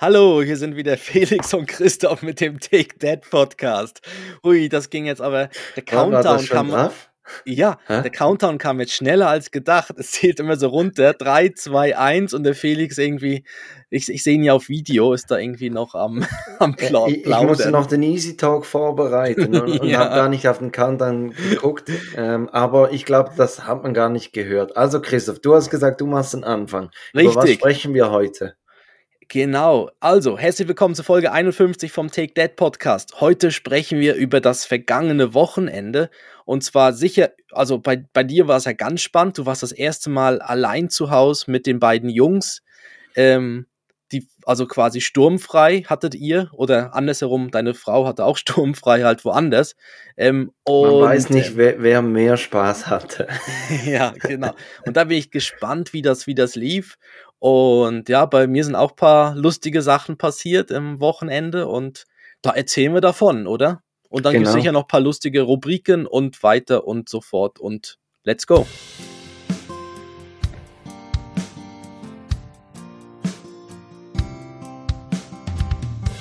Hallo, hier sind wieder Felix und Christoph mit dem Take That Podcast. Ui, das ging jetzt aber. Der Countdown kam. Drauf? Ja, Hä? der Countdown kam jetzt schneller als gedacht. Es zählt immer so runter. 3, 2, 1 und der Felix irgendwie, ich, ich sehe ihn ja auf Video, ist da irgendwie noch am, am Pla ich, ich musste noch den Easy Talk vorbereiten und, und ja. habe gar nicht auf den Countdown geguckt. Ähm, aber ich glaube, das hat man gar nicht gehört. Also Christoph, du hast gesagt, du machst den Anfang. Richtig. Über was sprechen wir heute? Genau. Also, herzlich willkommen zur Folge 51 vom Take That Podcast. Heute sprechen wir über das vergangene Wochenende. Und zwar sicher, also bei, bei dir war es ja ganz spannend. Du warst das erste Mal allein zu Hause mit den beiden Jungs. Ähm, die, also quasi sturmfrei hattet ihr oder andersherum, deine Frau hatte auch sturmfrei halt woanders. Ähm, und, Man weiß nicht, ähm, wer, wer mehr Spaß hatte. ja, genau. Und da bin ich gespannt, wie das, wie das lief. Und ja, bei mir sind auch ein paar lustige Sachen passiert im Wochenende und da erzählen wir davon, oder? Und dann genau. gibt es sicher noch ein paar lustige Rubriken und weiter und so fort. Und let's go.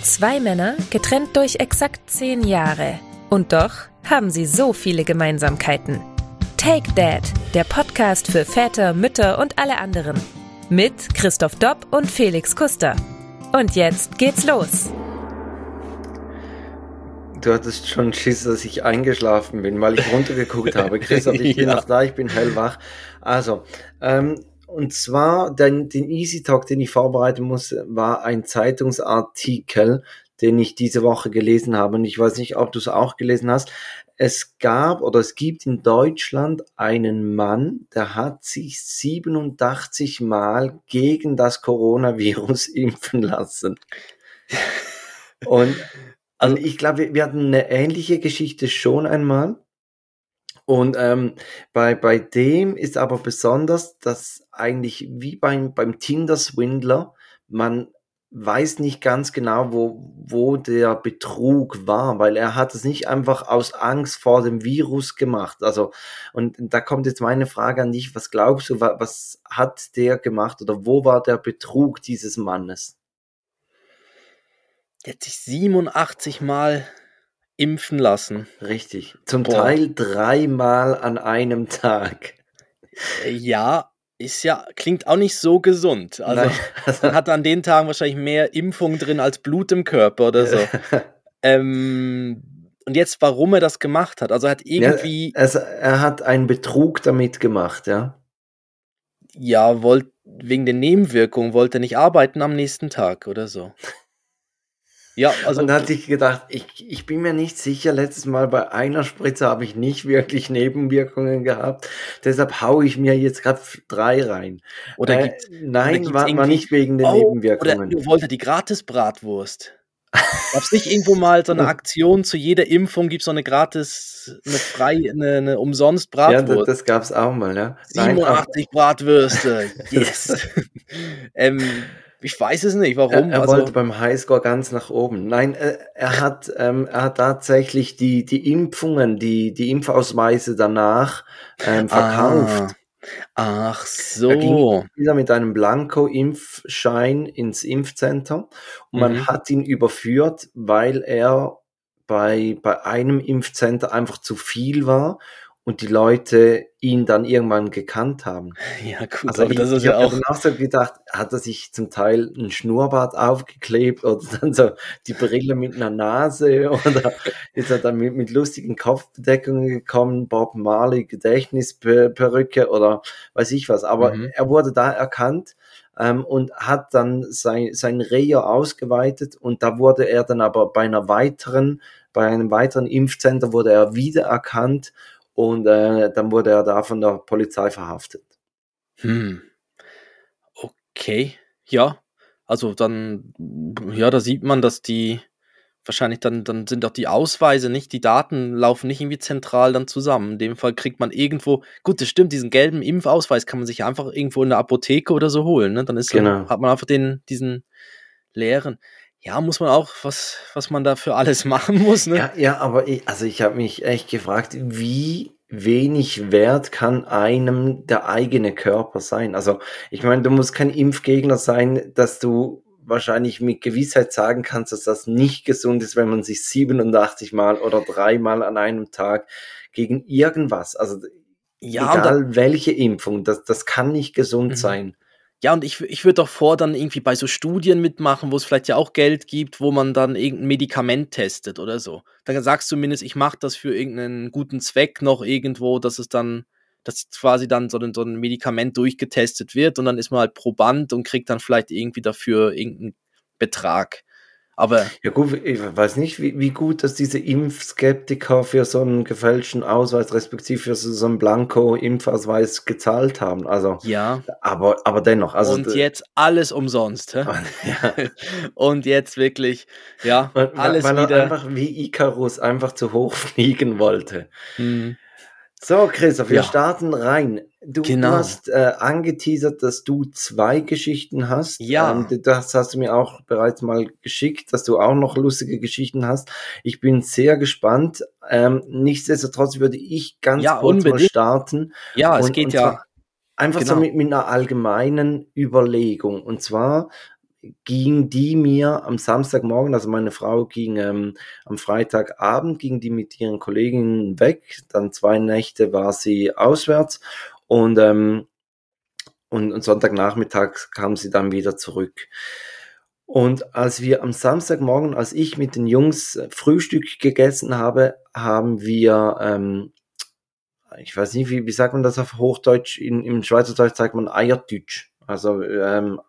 Zwei Männer, getrennt durch exakt zehn Jahre. Und doch haben sie so viele Gemeinsamkeiten. Take Dad, der Podcast für Väter, Mütter und alle anderen mit Christoph Dopp und Felix Kuster. Und jetzt geht's los. Du hattest schon Schiss, dass ich eingeschlafen bin, weil ich runtergeguckt habe. Christoph, ich bin ja. noch da, ich bin hellwach. Also, ähm, und zwar, den, den Easy Talk, den ich vorbereiten muss, war ein Zeitungsartikel, den ich diese Woche gelesen habe. Und ich weiß nicht, ob du es auch gelesen hast es gab oder es gibt in Deutschland einen Mann, der hat sich 87 Mal gegen das Coronavirus impfen lassen. Und also ich glaube, wir hatten eine ähnliche Geschichte schon einmal. Und ähm, bei, bei dem ist aber besonders, dass eigentlich wie beim, beim Tinder-Swindler man weiß nicht ganz genau, wo, wo der Betrug war, weil er hat es nicht einfach aus Angst vor dem Virus gemacht. Also, und da kommt jetzt meine Frage an dich, was glaubst du, was, hat der gemacht oder wo war der Betrug dieses Mannes? Der hat sich 87 Mal impfen lassen. Richtig. Zum Boah. Teil dreimal an einem Tag. Ja, ist ja, klingt auch nicht so gesund. Also man hat an den Tagen wahrscheinlich mehr Impfung drin als Blut im Körper oder so. ähm, und jetzt, warum er das gemacht hat. Also er hat irgendwie. Ja, also er hat einen Betrug damit gemacht, ja. Ja, wollt, wegen der Nebenwirkungen wollte er nicht arbeiten am nächsten Tag oder so. Ja, also. Und da hatte ich gedacht, ich, ich bin mir nicht sicher, letztes Mal bei einer Spritze habe ich nicht wirklich Nebenwirkungen gehabt. Deshalb haue ich mir jetzt gerade drei rein. Oder äh, nein, oder war, war nicht wegen den oh, Nebenwirkungen. Oder du wollte die Gratis-Bratwurst. Gab es nicht irgendwo mal so eine Aktion, zu jeder Impfung gibt es so eine gratis, eine frei, eine, eine umsonst Bratwurst? Ja, das, das gab es auch mal, ja. 87 Bratwürste, yes. ähm, ich weiß es nicht, warum. Er, er also, wollte beim Highscore ganz nach oben. Nein, er, er hat, ähm, er hat tatsächlich die, die Impfungen, die, die Impfausweise danach ähm, verkauft. Ah, ach so. Er ging wieder mit einem Blanko-Impfschein ins Impfcenter und man mhm. hat ihn überführt, weil er bei, bei einem Impfcenter einfach zu viel war und die Leute ihn dann irgendwann gekannt haben. Ja, gut, also aber das ist ja auch. Ich habe so gedacht, hat er sich zum Teil ein Schnurrbart aufgeklebt oder dann so die Brille mit einer Nase oder ist er dann mit, mit lustigen Kopfbedeckungen gekommen, Bob Marley Gedächtnisperücke oder weiß ich was. Aber mhm. er wurde da erkannt ähm, und hat dann sein, sein Reha ausgeweitet und da wurde er dann aber bei einer weiteren, bei einem weiteren Impfcenter wurde er wiedererkannt und äh, dann wurde er da von der Polizei verhaftet. Hm. Okay, ja. Also dann, ja, da sieht man, dass die wahrscheinlich dann, dann sind auch die Ausweise nicht, die Daten laufen nicht irgendwie zentral dann zusammen. In dem Fall kriegt man irgendwo, gut, das stimmt, diesen gelben Impfausweis kann man sich einfach irgendwo in der Apotheke oder so holen. Ne? Dann ist genau. so, hat man einfach den, diesen leeren ja, muss man auch, was, was man da für alles machen muss. Ne? Ja, ja, aber ich, also ich habe mich echt gefragt, wie wenig wert kann einem der eigene Körper sein? Also ich meine, du musst kein Impfgegner sein, dass du wahrscheinlich mit Gewissheit sagen kannst, dass das nicht gesund ist, wenn man sich 87 Mal oder dreimal an einem Tag gegen irgendwas, also ja, egal welche Impfung, das, das kann nicht gesund mhm. sein. Ja, und ich, ich würde doch vor, dann irgendwie bei so Studien mitmachen, wo es vielleicht ja auch Geld gibt, wo man dann irgendein Medikament testet oder so. Da sagst du zumindest, ich mache das für irgendeinen guten Zweck noch irgendwo, dass es dann, dass quasi dann so ein, so ein Medikament durchgetestet wird und dann ist man halt Proband und kriegt dann vielleicht irgendwie dafür irgendeinen Betrag. Aber ja gut, ich weiß nicht, wie, wie gut, dass diese Impfskeptiker für so einen gefälschten Ausweis, respektive für so einen Blanko-Impfausweis gezahlt haben. Also ja, aber, aber dennoch. Also und jetzt alles umsonst. Hä? Ja. und jetzt wirklich, ja, alles weil, weil wieder. einfach wie Icarus einfach zu hoch fliegen wollte. Mhm. So, Christoph, wir ja. starten rein. Du, genau. du hast äh, angeteasert, dass du zwei Geschichten hast. Ja. Ähm, das hast du mir auch bereits mal geschickt, dass du auch noch lustige Geschichten hast. Ich bin sehr gespannt. Ähm, nichtsdestotrotz würde ich ganz ja, kurz unbedingt. mal starten. Ja, und, es geht ja. Einfach genau. so mit, mit einer allgemeinen Überlegung. Und zwar, ging die mir am Samstagmorgen, also meine Frau ging ähm, am Freitagabend, ging die mit ihren Kolleginnen weg, dann zwei Nächte war sie auswärts und, ähm, und, und Sonntagnachmittag kam sie dann wieder zurück. Und als wir am Samstagmorgen, als ich mit den Jungs Frühstück gegessen habe, haben wir, ähm, ich weiß nicht, wie, wie sagt man das auf Hochdeutsch, in, im Schweizerdeutsch sagt man Eiertütsch. Also ähm,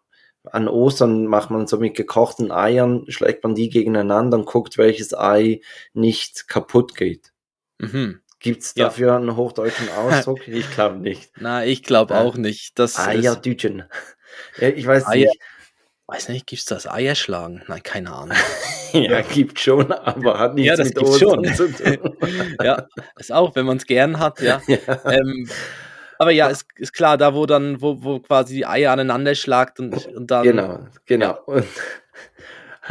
an Ostern macht man so mit gekochten Eiern, schlägt man die gegeneinander und guckt, welches Ei nicht kaputt geht. Mhm. Gibt es dafür ja. einen hochdeutschen Ausdruck? Ich glaube nicht. Na, ich glaube auch nicht. Das Eierdütchen. Ja, ich weiß Eier, nicht. Weiß nicht, gibt es das Eierschlagen? Nein, keine Ahnung. ja, gibt schon, aber hat nichts ja, das mit Ostern schon. zu tun. ja, ist auch, wenn man es gern hat, ja. ja. Ähm, aber ja, ist, ist klar, da wo dann, wo, wo quasi die Eier aneinander schlagt und, und dann. Genau, genau. Und,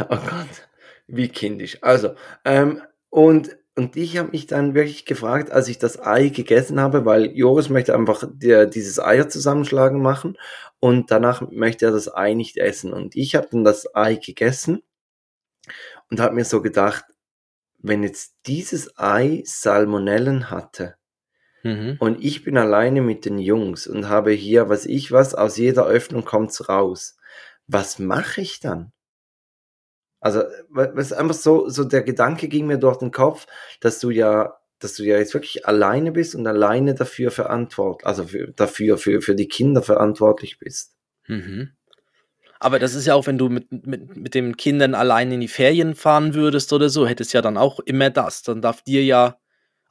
oh Gott, wie kindisch. Also, ähm, und, und ich habe mich dann wirklich gefragt, als ich das Ei gegessen habe, weil Joris möchte einfach der, dieses Eier zusammenschlagen machen und danach möchte er das Ei nicht essen. Und ich habe dann das Ei gegessen und habe mir so gedacht, wenn jetzt dieses Ei Salmonellen hatte, Mhm. Und ich bin alleine mit den Jungs und habe hier, was ich was, aus jeder Öffnung kommt's raus. Was mache ich dann? Also, was einfach so, so der Gedanke ging mir durch den Kopf, dass du ja, dass du ja jetzt wirklich alleine bist und alleine dafür verantwortlich, also für, dafür, für, für die Kinder verantwortlich bist. Mhm. Aber das ist ja auch, wenn du mit, mit, mit den Kindern allein in die Ferien fahren würdest oder so, hättest ja dann auch immer das. Dann darf dir ja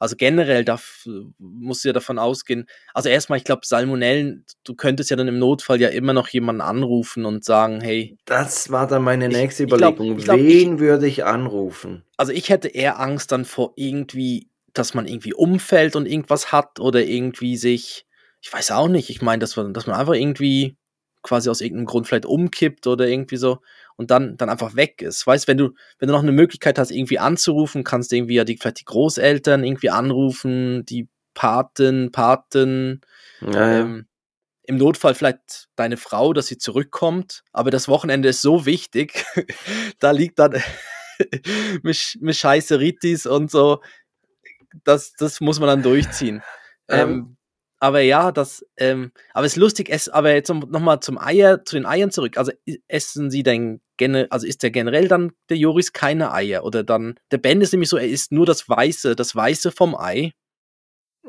also generell darf, musst du ja davon ausgehen, also erstmal, ich glaube, Salmonellen, du könntest ja dann im Notfall ja immer noch jemanden anrufen und sagen, hey. Das war dann meine nächste ich, Überlegung. Ich glaub, ich glaub, Wen würde ich anrufen? Also ich hätte eher Angst dann vor irgendwie, dass man irgendwie umfällt und irgendwas hat oder irgendwie sich, ich weiß auch nicht, ich meine, dass man, dass man einfach irgendwie quasi aus irgendeinem Grund vielleicht umkippt oder irgendwie so und dann, dann einfach weg ist. Weißt, wenn du, wenn du noch eine Möglichkeit hast, irgendwie anzurufen, kannst du irgendwie ja die, vielleicht die Großeltern irgendwie anrufen, die Paten, Paten, ja, ähm, im Notfall vielleicht deine Frau, dass sie zurückkommt, aber das Wochenende ist so wichtig, da liegt dann mit, mit Scheißeritis und so, das, das muss man dann durchziehen. Ähm, ähm, aber ja, das, ähm, aber es ist lustig, es, aber jetzt nochmal zum Eier, zu den Eiern zurück. Also essen sie denn generell, also ist der generell dann der Joris keine Eier? Oder dann, der Ben ist nämlich so, er isst nur das Weiße, das Weiße vom Ei.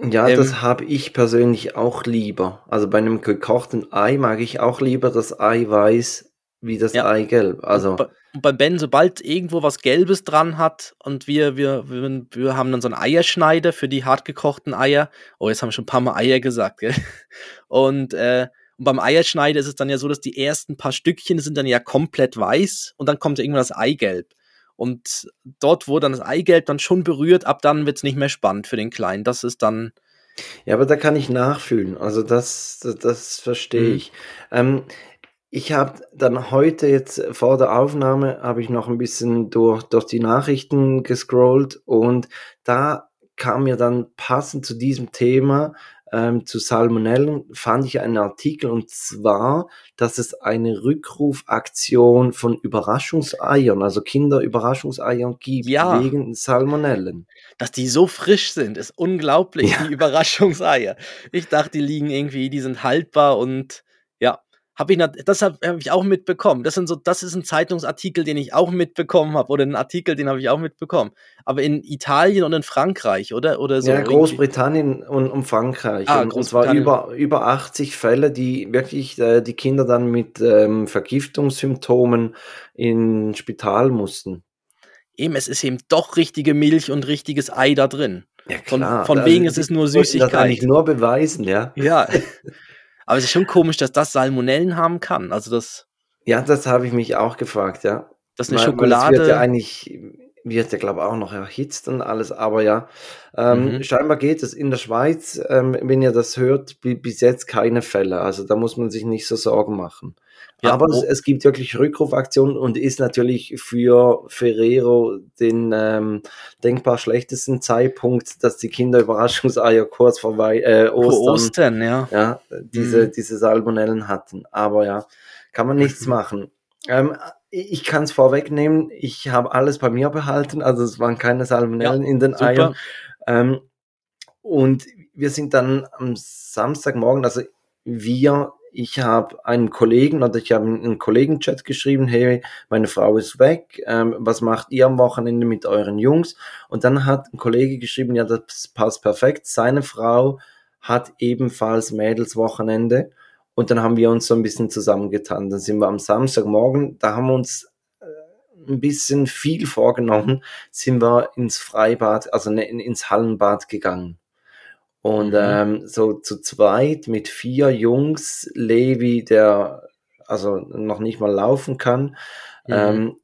Ja, ähm, das habe ich persönlich auch lieber. Also bei einem gekochten Ei mag ich auch lieber das Eiweiß wie das ja. Eigelb. Also und bei Ben, sobald irgendwo was Gelbes dran hat und wir, wir, wir, wir haben dann so einen Eierschneider für die hartgekochten Eier. Oh, jetzt haben wir schon ein paar Mal Eier gesagt, gell? Und, äh, und beim Eierschneider ist es dann ja so, dass die ersten paar Stückchen sind dann ja komplett weiß und dann kommt irgendwann das Eigelb. Und dort, wo dann das Eigelb dann schon berührt, ab dann wird es nicht mehr spannend für den Kleinen. Das ist dann. Ja, aber da kann ich nachfühlen. Also das, das, das verstehe mhm. ich. Ähm, ich habe dann heute jetzt vor der Aufnahme habe ich noch ein bisschen durch, durch die Nachrichten gescrollt und da kam mir dann passend zu diesem Thema ähm, zu Salmonellen fand ich einen Artikel und zwar, dass es eine Rückrufaktion von Überraschungseiern, also Kinderüberraschungseiern gibt Ja. wegen Salmonellen. Dass die so frisch sind, ist unglaublich, Ja. die Überraschungseier. Ich dachte, die liegen irgendwie, die sind haltbar und habe ich das habe hab ich auch mitbekommen. Das sind so, das ist ein Zeitungsartikel, den ich auch mitbekommen habe oder ein Artikel, den habe ich auch mitbekommen. Aber in Italien und in Frankreich, oder oder so ja, irgendwie- Großbritannien und, und Frankreich. Ah, und, und zwar über, über 80 Fälle, die wirklich äh, die Kinder dann mit ähm, Vergiftungssymptomen ins Spital mussten. Eben, es ist eben doch richtige Milch und richtiges Ei da drin. Ja, Von- klar. von Also wegen, es ist nur wollten Das Süßigkeit. eigentlich nur beweisen, ja. Ja. Aber es ist schon komisch, dass das Salmonellen haben kann. Also das, Ja, das habe ich mich auch gefragt, ja. das eine Weil- weil Schokolade. Es wird ja eigentlich, wird ja, glaube ich, auch noch erhitzt und alles, aber ja. Ähm, Mhm. Scheinbar geht es in der Schweiz, ähm, wenn ihr das hört, bi- bis jetzt keine Fälle. Also da muss man sich nicht so Sorgen machen. Ja, aber es, oh. es gibt wirklich Rückrufaktionen und ist natürlich für Ferrero den ähm, denkbar schlechtesten Zeitpunkt, dass die Kinderüberraschungseier kurz vor Wei äh, Ostern Ostern, ja. ja, diese, Mhm. diese Salmonellen hatten. Aber ja, kann man nichts machen. Ähm, ich kann es vorwegnehmen, ich habe alles bei mir behalten, also es waren keine Salmonellen in den super. Eiern. Ähm, und wir sind dann am Samstagmorgen, also wir, ich habe einen Kollegen oder ich habe in einen Kollegenchat geschrieben, hey, meine Frau ist weg, ähm, was macht ihr am Wochenende mit euren Jungs? Und dann hat ein Kollege geschrieben, ja, das passt perfekt, seine Frau hat ebenfalls Mädelswochenende und dann haben wir uns so ein bisschen zusammengetan. Dann sind wir am Samstagmorgen, da haben wir uns äh, ein bisschen viel vorgenommen, sind wir ins Freibad, also ne, in- ins Hallenbad gegangen. Und Mhm. ähm, so zu zweit mit vier Jungs, Levi, der also noch nicht mal laufen kann. Mhm. Ähm,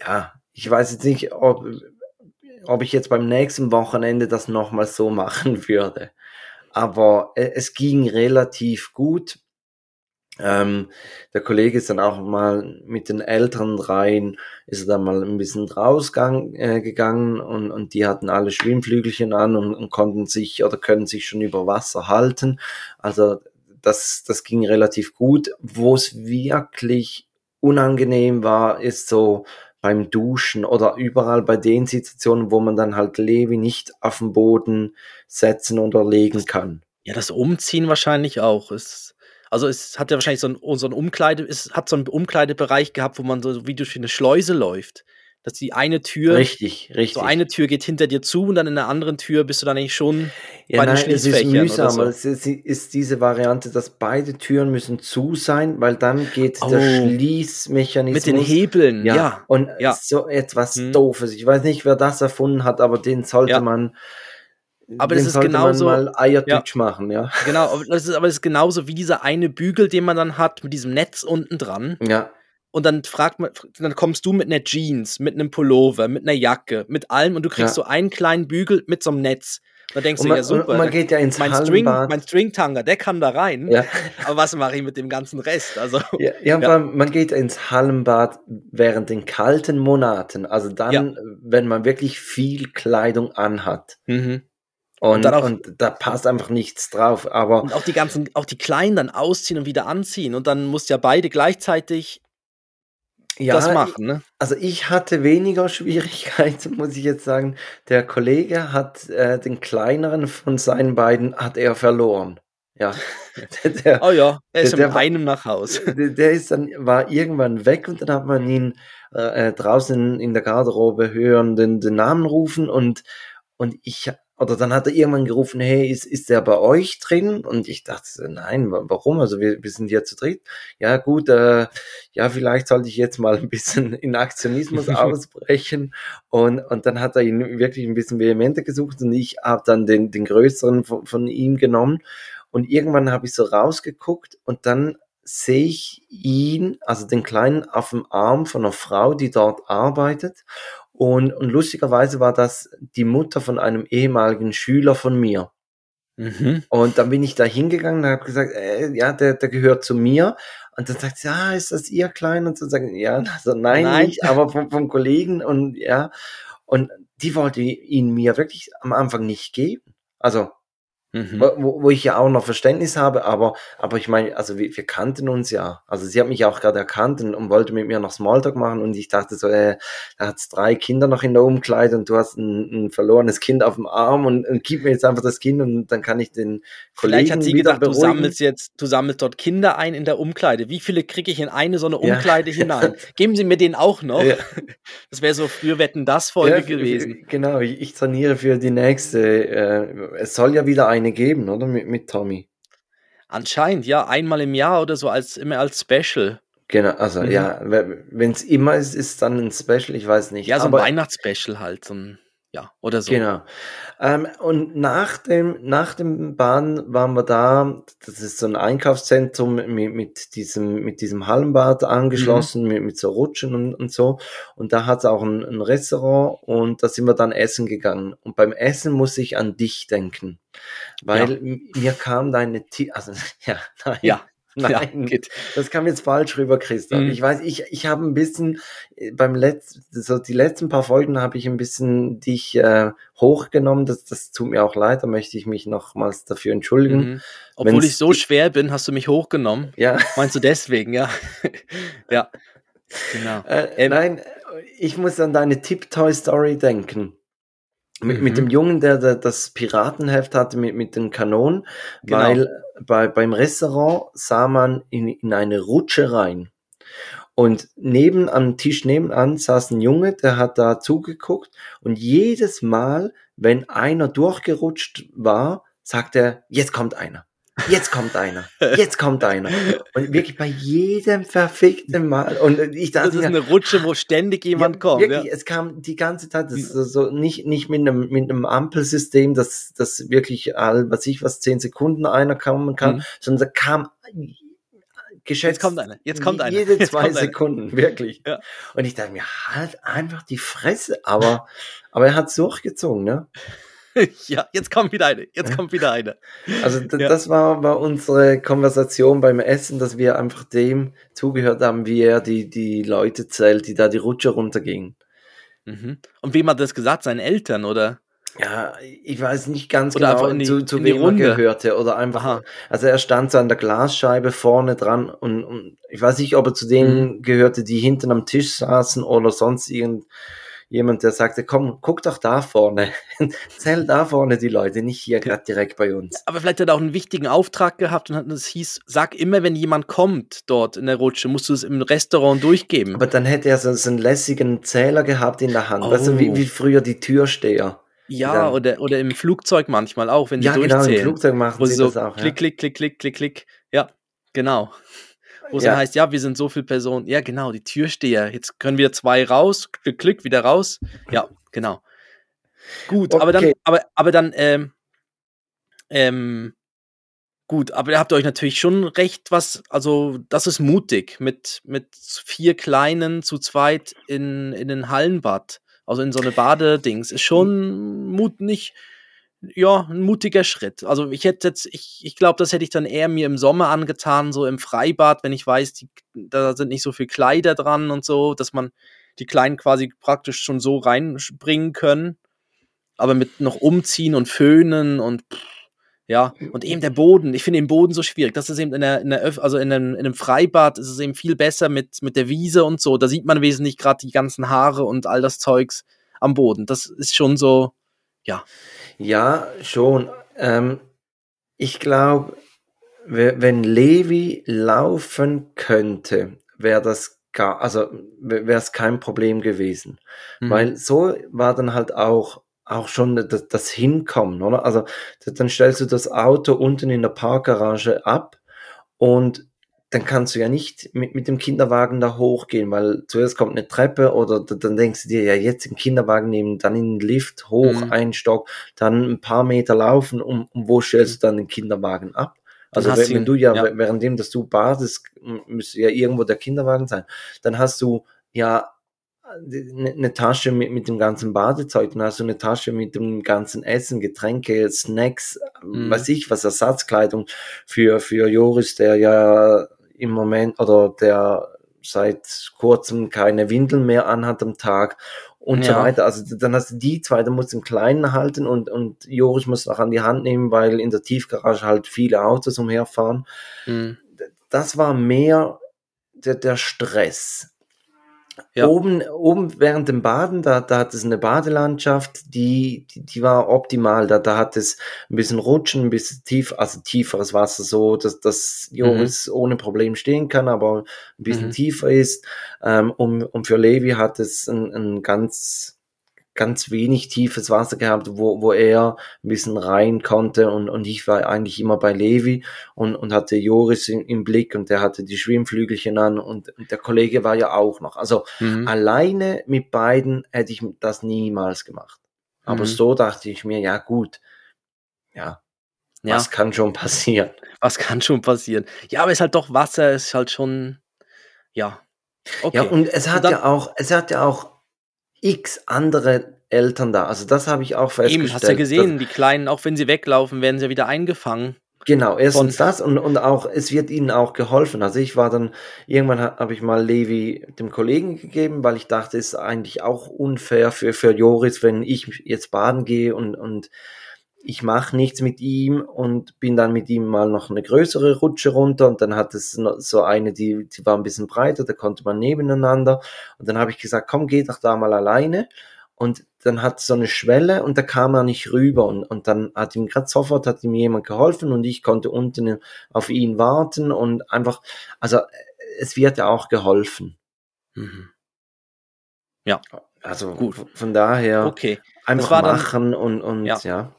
ja, ich weiß jetzt nicht, ob, ob ich jetzt beim nächsten Wochenende das nochmal so machen würde. Aber äh, es ging relativ gut. Ähm, der Kollege ist dann auch mal mit den Eltern rein, ist dann mal ein bisschen rausgegangen äh, und, und die hatten alle Schwimmflügelchen an und, und konnten sich oder können sich schon über Wasser halten. Also das, das ging relativ gut. Wo es wirklich unangenehm war, ist so beim Duschen oder überall bei den Situationen, wo man dann halt Levi nicht auf den Boden setzen oder legen kann. Ja, das Umziehen wahrscheinlich auch. Es, also es hat ja wahrscheinlich so ein, so ein Umkleide, es hat so einen Umkleidebereich gehabt, wo man so wie durch eine Schleuse läuft. Dass die eine Tür, Richtig, richtig. so eine Tür geht hinter dir zu und dann in der anderen Tür bist du dann eigentlich schon Ja, bei den nein, es ist mühsam, so. aber es ist, ist diese Variante, dass beide Türen müssen zu sein, weil dann geht der Oh. Schließmechanismus. mit den Hebeln, ja. Ja, und ja. so etwas Hm. Doofes. Ich weiß nicht, wer das erfunden hat, aber den sollte Ja. man. Aber das ist genauso- man mal Eiertütsch machen, ja. Genau, aber das ist, aber das ist genauso wie dieser eine Bügel, den man dann hat, mit diesem Netz unten dran. Ja, Und dann fragt man, dann kommst du mit einer Jeans, mit einem Pullover, mit einer Jacke, mit allem und du kriegst Ja. so einen kleinen Bügel mit so einem Netz. Da denkst und du, man, ja super. man geht ja ins mein String, Hallenbad. mein Stringtanger, der kann da rein. ja. Aber was mache ich mit dem ganzen Rest? Also, Ja, ja, Ja. man geht ins Hallenbad während den kalten Monaten, also dann, Ja. wenn man wirklich viel Kleidung anhat. mhm. Und, Und auch- und da passt einfach nichts drauf. Aber und auch die ganzen, auch die Kleinen dann ausziehen und wieder anziehen. Und dann musst ja beide gleichzeitig ja, das machen, ne? also ich hatte weniger Schwierigkeiten, muss ich jetzt sagen. Der Kollege hat äh, den kleineren von seinen beiden hat er verloren. Ja, der, der, Oh ja, er ist Der- mit einem nach Haus. der der ist dann war irgendwann weg und dann hat man ihn äh, äh, draußen in der Garderobe hören den, den Namen rufen und und ich oder dann hat er irgendwann gerufen, hey, ist, ist der bei euch drin? Und ich dachte, nein, wa- warum? Also wir, wir sind hier zu dritt. Ja, gut, äh, ja, vielleicht sollte ich jetzt mal ein bisschen in Aktionismus ausbrechen. Und, und dann hat er ihn wirklich ein bisschen vehementer gesucht und ich habe dann den, den größeren von, von ihm genommen. Und irgendwann habe ich so rausgeguckt und dann sehe ich ihn, also den Kleinen, auf dem Arm von einer Frau, die dort arbeitet. Und, und lustigerweise war das die Mutter von einem ehemaligen Schüler von mir. Mhm. Und dann bin ich da hingegangen und habe gesagt, äh, ja, der, der gehört zu mir. Und dann sagt sie, ja, ist das ihr Klein? Und so sagen, ja, also nein, Nein. nicht, aber vom, vom Kollegen und ja. Und die wollte ihn mir wirklich am Anfang nicht geben. Also Mhm. Wo, wo, ich ja auch noch Verständnis habe, aber, aber ich meine, also wir, wir kannten uns ja. Also sie hat mich auch gerade erkannt und, und, wollte mit mir noch Smalltalk machen und ich dachte so, äh, da hat's drei Kinder noch in der Umkleide und du hast ein, ein verlorenes Kind auf dem Arm und, und gib mir jetzt einfach das Kind und dann kann ich den Kollegen Vielleicht hat sie gedacht, beruhigen. du sammelst jetzt, du sammelst dort Kinder ein in der Umkleide. Wie viele kriege ich in eine so eine Umkleide ja. hinein? Geben Sie mir den auch noch? Ja. Das wäre so früher Wetten das Folge ja, gewesen. Genau, ich, ich trainiere für die nächste. Äh, es soll ja wieder ein eine geben, oder? Mit, mit Tommy. Anscheinend, ja, einmal im Jahr oder so, als immer als Special. Genau, also mhm. ja, wenn es immer ist, ist dann ein Special, ich weiß nicht. Ja, so ein Weihnachtsspecial halt, so ein ja, oder so. Genau. Ähm, und nach dem, nach dem Bahn waren wir da, das ist so ein Einkaufszentrum mit, mit diesem, mit diesem Hallenbad angeschlossen, mhm. mit, mit so Rutschen und, und so. Und da hat es auch ein, ein Restaurant und da sind wir dann essen gegangen. Und beim Essen muss ich an dich denken. Weil ja. mir kam deine, T also, ja, nein. Ja. Nein, ja, das kam jetzt falsch rüber, Christoph. Mhm. Ich weiß, ich, ich habe ein bisschen äh, beim letzten, so die letzten paar Folgen habe ich ein bisschen dich äh, hochgenommen. Das, das tut mir auch leid, da möchte ich mich nochmals dafür entschuldigen. Mhm. Obwohl Wenn's, ich so schwer bin, hast du mich hochgenommen. Ja. Meinst du deswegen, ja? ja. Genau. Äh, ähm, nein, ich muss an deine Tip-Toy-Story denken. Mit, mhm. mit dem Jungen, der, der, das Piratenheft hatte mit, mit den Kanonen, genau. weil bei, beim Restaurant sah man in, in eine Rutsche rein. Und neben am Tisch nebenan saß ein Junge, der hat da zugeguckt und jedes Mal, wenn einer durchgerutscht war, sagt er, jetzt kommt einer. Jetzt kommt einer. Jetzt kommt einer. Und wirklich bei jedem verfickten Mal. Und ich dachte, das ist eine Rutsche, wo ständig jemand ja, kommt. Wirklich, ja. es kam die ganze Zeit. Das ist so nicht, nicht mit einem, mit einem Ampelsystem, dass, dass wirklich all, was ich was, zehn Sekunden einer kommen kann, mhm. sondern da kam geschätzt. Jetzt kommt einer. Jetzt kommt einer. Jede zwei Sekunden, wirklich. Ja. Und ich dachte mir, halt einfach die Fresse. Aber, aber er hat es durchgezogen, ne? ja, jetzt kommt wieder eine. Jetzt kommt wieder eine. Also ja. das war, war unsere Konversation beim Essen, dass wir einfach dem zugehört haben, wie er die, die Leute zählt, die da die Rutsche runtergingen. Mhm. Und wem hat das gesagt? Seinen Eltern, oder? Ja, ich weiß nicht ganz oder genau, die, zu, zu wem er gehörte. Oder einfach, Aha. also er stand so an der Glasscheibe vorne dran und, und ich weiß nicht, ob er zu denen mhm. gehörte, die hinten am Tisch saßen oder sonst irgend jemand, der sagte, komm, guck doch da vorne, zähl da vorne die Leute, nicht hier gerade direkt bei uns. Aber vielleicht hat er auch einen wichtigen Auftrag gehabt und es hieß, sag immer, wenn jemand kommt dort in der Rutsche, musst du es im Restaurant durchgeben. Aber dann hätte er so, so einen lässigen Zähler gehabt in der Hand, oh. weißt du, wie, oh. wie früher die Türsteher. Ja, dann, oder, oder im Flugzeug manchmal auch, wenn die ja, durchzählen. Ja, genau, im Flugzeug machen sie so das auch. Klick, ja. klick, klick, klick, klick, klick. Ja, genau wo es ja. dann heißt, ja, wir sind so viele Personen. Ja, genau, die Türsteher. Jetzt können wir zwei raus, klick, klick, wieder raus. Ja, genau. Gut, okay. aber dann, aber, aber dann, ähm, ähm, gut, aber ihr habt euch natürlich schon recht, was, also das ist mutig, mit, mit vier Kleinen zu zweit in, in den Hallenbad, also in so eine Badedings, ist schon Mut nicht, ja, ein mutiger Schritt. Also ich hätte jetzt, ich, ich glaube, das hätte ich dann eher mir im Sommer angetan, so im Freibad, wenn ich weiß, die, da sind nicht so viel Kleider dran und so, dass man die Kleinen quasi praktisch schon so reinspringen können. Aber mit noch umziehen und föhnen und pff, ja, und eben der Boden. Ich finde den Boden so schwierig. Das ist eben in der, in der Öf also in einem, in einem Freibad ist es eben viel besser mit, mit der Wiese und so. Da sieht man wesentlich gerade die ganzen Haare und all das Zeugs am Boden. Das ist schon so, ja. Ja, schon. Ähm, ich glaube, wenn Levi laufen könnte, wäre das gar, also wäre es kein Problem gewesen. Mhm. Weil so war dann halt auch, auch schon das, das Hinkommen, oder? Also dann stellst du das Auto unten in der Parkgarage ab und dann kannst du ja nicht mit, mit dem Kinderwagen da hochgehen, weil zuerst kommt eine Treppe oder dann denkst du dir, ja, jetzt den Kinderwagen nehmen, dann in den Lift hoch, mhm. einen Stock, dann ein paar Meter laufen und, und wo stellst du dann den Kinderwagen ab? Also wenn, wenn, du ja, ja, währenddem, dass du badest, müsste ja irgendwo der Kinderwagen sein, dann hast du ja eine ne Tasche mit, mit dem ganzen Badezeug, dann hast du eine Tasche mit dem ganzen Essen, Getränke, Snacks, mhm. weiß ich was, Ersatzkleidung für, für Joris, der ja im Moment oder der seit kurzem keine Windeln mehr anhat am Tag und ja. so weiter. Also dann hast du die zwei, dann musst du den Kleinen halten und, und Joris muss auch an die Hand nehmen, weil in der Tiefgarage halt viele Autos umherfahren. Mhm. Das war mehr der, der Stress. Ja. Oben, oben während dem Baden, da, da hat es eine Badelandschaft, die, die, die war optimal. Da, da hat es ein bisschen Rutschen, ein bisschen tief, also tieferes Wasser, so dass, dass Joris mhm. ohne Problem stehen kann, aber ein bisschen mhm. tiefer ist. Ähm, und, und für Levi hat es ein, ein ganz ganz wenig tiefes Wasser gehabt, wo, wo er ein bisschen rein konnte und, und ich war eigentlich immer bei Levi und, und hatte Joris in, im Blick und der hatte die Schwimmflügelchen an und, und der Kollege war ja auch noch. Also mhm. alleine mit beiden hätte ich das niemals gemacht. Aber mhm. so dachte ich mir, ja gut, ja, ja, was kann schon passieren? Was kann schon passieren? Ja, aber es ist halt doch Wasser, es ist halt schon, ja. Okay. Ja, und es hat dann, ja auch, es hat ja auch x andere Eltern da. Also das habe ich auch festgestellt. Eben, hast du ja gesehen, die Kleinen, auch wenn sie weglaufen, werden sie wieder eingefangen. Genau, erstens das und, und auch, es wird ihnen auch geholfen. Also ich war dann, irgendwann habe ich mal Levi dem Kollegen gegeben, weil ich dachte, es ist eigentlich auch unfair für, für Joris, wenn ich jetzt baden gehe und, und ich mache nichts mit ihm und bin dann mit ihm mal noch eine größere Rutsche runter und dann hat es so eine, die, die war ein bisschen breiter, da konnte man nebeneinander und dann habe ich gesagt, komm, geh doch da mal alleine und dann hat so eine Schwelle und da kam er nicht rüber und, und dann hat ihm gerade sofort hat ihm jemand geholfen und ich konnte unten auf ihn warten und einfach, also es wird ja auch geholfen. Mhm. Ja. Also gut. Von daher okay. einfach machen und, und ja. ja.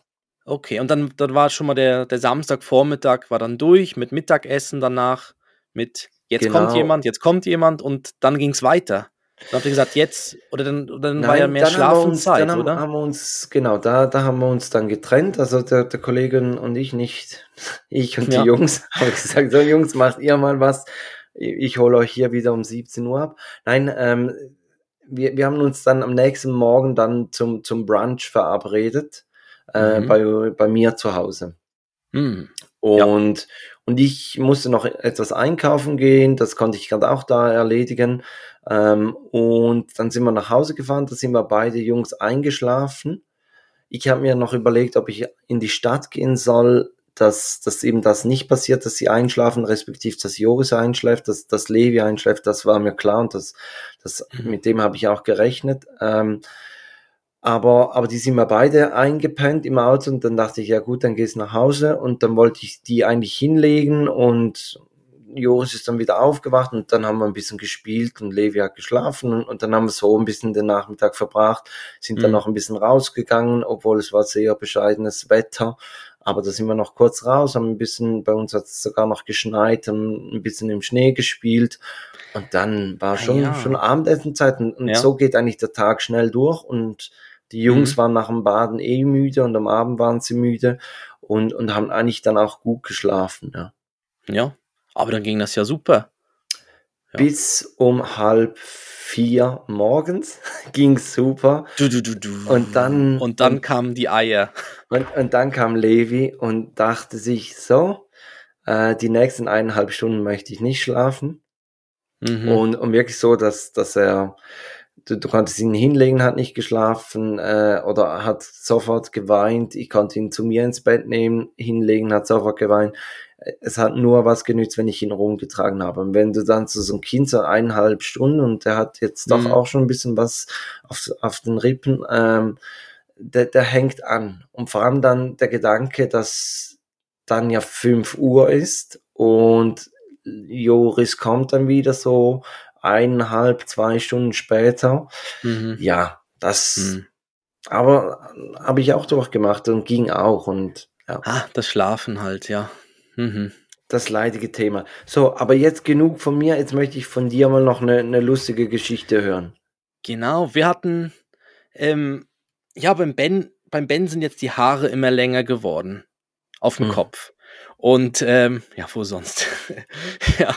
Okay, und dann, dann war schon mal der, der Samstagvormittag war dann durch mit Mittagessen danach, mit jetzt genau. kommt jemand, jetzt kommt jemand und dann ging es weiter. Dann habt ihr gesagt, jetzt, oder dann, oder dann Nein, war ja mehr Schlafenszeit, dann haben, oder? haben wir uns, genau, da, da haben wir uns dann getrennt, also der, der Kollege und ich nicht, ich und ja. die Jungs, habe ich gesagt, so Jungs, macht ihr mal was, ich hole euch hier wieder um 17 Uhr ab. Nein, ähm, wir, wir haben uns dann am nächsten Morgen dann zum, zum Brunch verabredet äh, mhm. bei, bei mir zu Hause. Mhm. Und, ja. und ich musste noch etwas einkaufen gehen, das konnte ich gerade auch da erledigen. Ähm, und dann sind wir nach Hause gefahren, da sind wir beide Jungs eingeschlafen. Ich habe mir noch überlegt, ob ich in die Stadt gehen soll, dass, dass eben das nicht passiert, dass sie einschlafen, respektive dass Joris einschläft, dass, dass Levi einschläft, das war mir klar und das, das, mhm. mit dem habe ich auch gerechnet. Ähm, aber, aber die sind mir beide eingepennt im Auto und dann dachte ich, ja gut, dann gehst du nach Hause und dann wollte ich die eigentlich hinlegen und Joris ist dann wieder aufgewacht und dann haben wir ein bisschen gespielt und Levi hat geschlafen und, und dann haben wir so ein bisschen den Nachmittag verbracht, sind mhm. dann noch ein bisschen rausgegangen, obwohl es war sehr bescheidenes Wetter. Aber da sind wir noch kurz raus, haben ein bisschen, bei uns hat es sogar noch geschneit, haben ein bisschen im Schnee gespielt. Und dann war ah, schon, ja. schon Abendessenzeit und, und ja. so geht eigentlich der Tag schnell durch und die Jungs mhm. waren nach dem Baden eh müde und am Abend waren sie müde und, und haben eigentlich dann auch gut geschlafen, ja. Ja, aber dann ging das ja super. Ja. Bis um halb vier morgens ging super. Du, du, du, du. Und dann, und dann kamen die Eier. Und, und dann kam Levi und dachte sich so, äh, die nächsten eineinhalb Stunden möchte ich nicht schlafen. Mhm. Und, und wirklich so, dass, dass er du, du konntest ihn hinlegen, hat nicht geschlafen äh, oder hat sofort geweint. Ich konnte ihn zu mir ins Bett nehmen, hinlegen, hat sofort geweint. Es hat nur was genützt, wenn ich ihn rumgetragen habe. Und wenn du dann zu so einem Kind so eineinhalb Stunden und der hat jetzt doch mhm. auch schon ein bisschen was auf, auf den Rippen, ähm, der, der hängt an. Und vor allem dann der Gedanke, dass dann ja fünf Uhr ist und Joris kommt dann wieder so eineinhalb, zwei Stunden später. Mhm. Ja, das, mhm. aber habe ich auch durchgemacht und ging auch und ja. Ah, das Schlafen halt, ja. Mhm. Das leidige Thema. So, aber jetzt genug von mir. Jetzt möchte ich von dir mal noch eine, eine lustige Geschichte hören. Genau, wir hatten, ähm, ja, beim Ben, beim Ben sind jetzt die Haare immer länger geworden. Auf dem mhm. Kopf. Und ähm, ja, wo sonst? ja.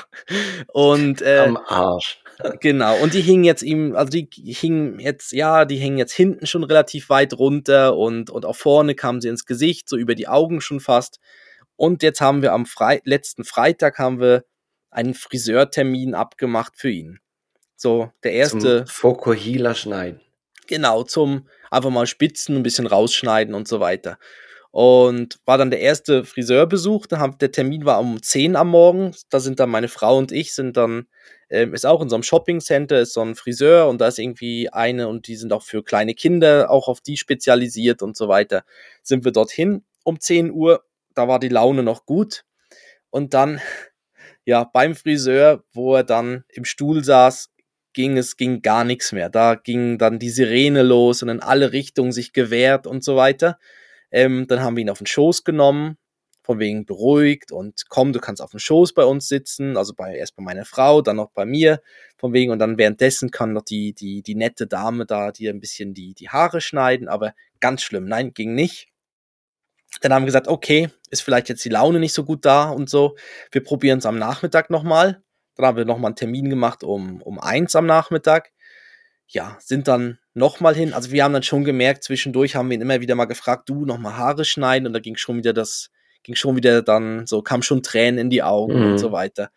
Und äh, am Arsch. genau. Und die hingen jetzt ihm, also die hingen jetzt, ja, die hingen jetzt hinten schon relativ weit runter und und auch vorne kamen sie ins Gesicht, so über die Augen schon fast. Und jetzt haben wir am Fre letzten Freitag haben wir einen Friseurtermin abgemacht für ihn. So, der erste. Zum Fokuhila schneiden. Genau, zum einfach mal spitzen, ein bisschen rausschneiden und so weiter. Und war dann der erste Friseurbesuch. Der Termin war um 10 am Morgen. Da sind dann meine Frau und ich, sind dann, ähm, ist auch in so einem Shopping-Center, ist so ein Friseur und da ist irgendwie eine und die sind auch für kleine Kinder auch auf die spezialisiert und so weiter. Sind wir dorthin um 10 Uhr. Da war die Laune noch gut. Und dann, ja, beim Friseur, wo er dann im Stuhl saß, ging es ging gar nichts mehr. Da ging dann die Sirene los und in alle Richtungen sich gewehrt und so weiter. Ähm, dann haben wir ihn auf den Schoß genommen, von wegen beruhigt und komm, du kannst auf dem Schoß bei uns sitzen, also bei, erst bei meiner Frau, dann noch bei mir, von wegen und dann währenddessen kann noch die, die, die nette Dame da dir ein bisschen die, die Haare schneiden, aber ganz schlimm, nein, ging nicht. Dann haben wir gesagt, okay, ist vielleicht jetzt die Laune nicht so gut da und so, wir probieren es am Nachmittag nochmal dann haben wir nochmal einen Termin gemacht um, um eins am Nachmittag. Ja, sind dann nochmal hin. Also wir haben dann schon gemerkt, zwischendurch haben wir ihn immer wieder mal gefragt, du nochmal Haare schneiden und da ging schon wieder das, ging schon wieder dann so, kam schon Tränen in die Augen mhm. und so weiter.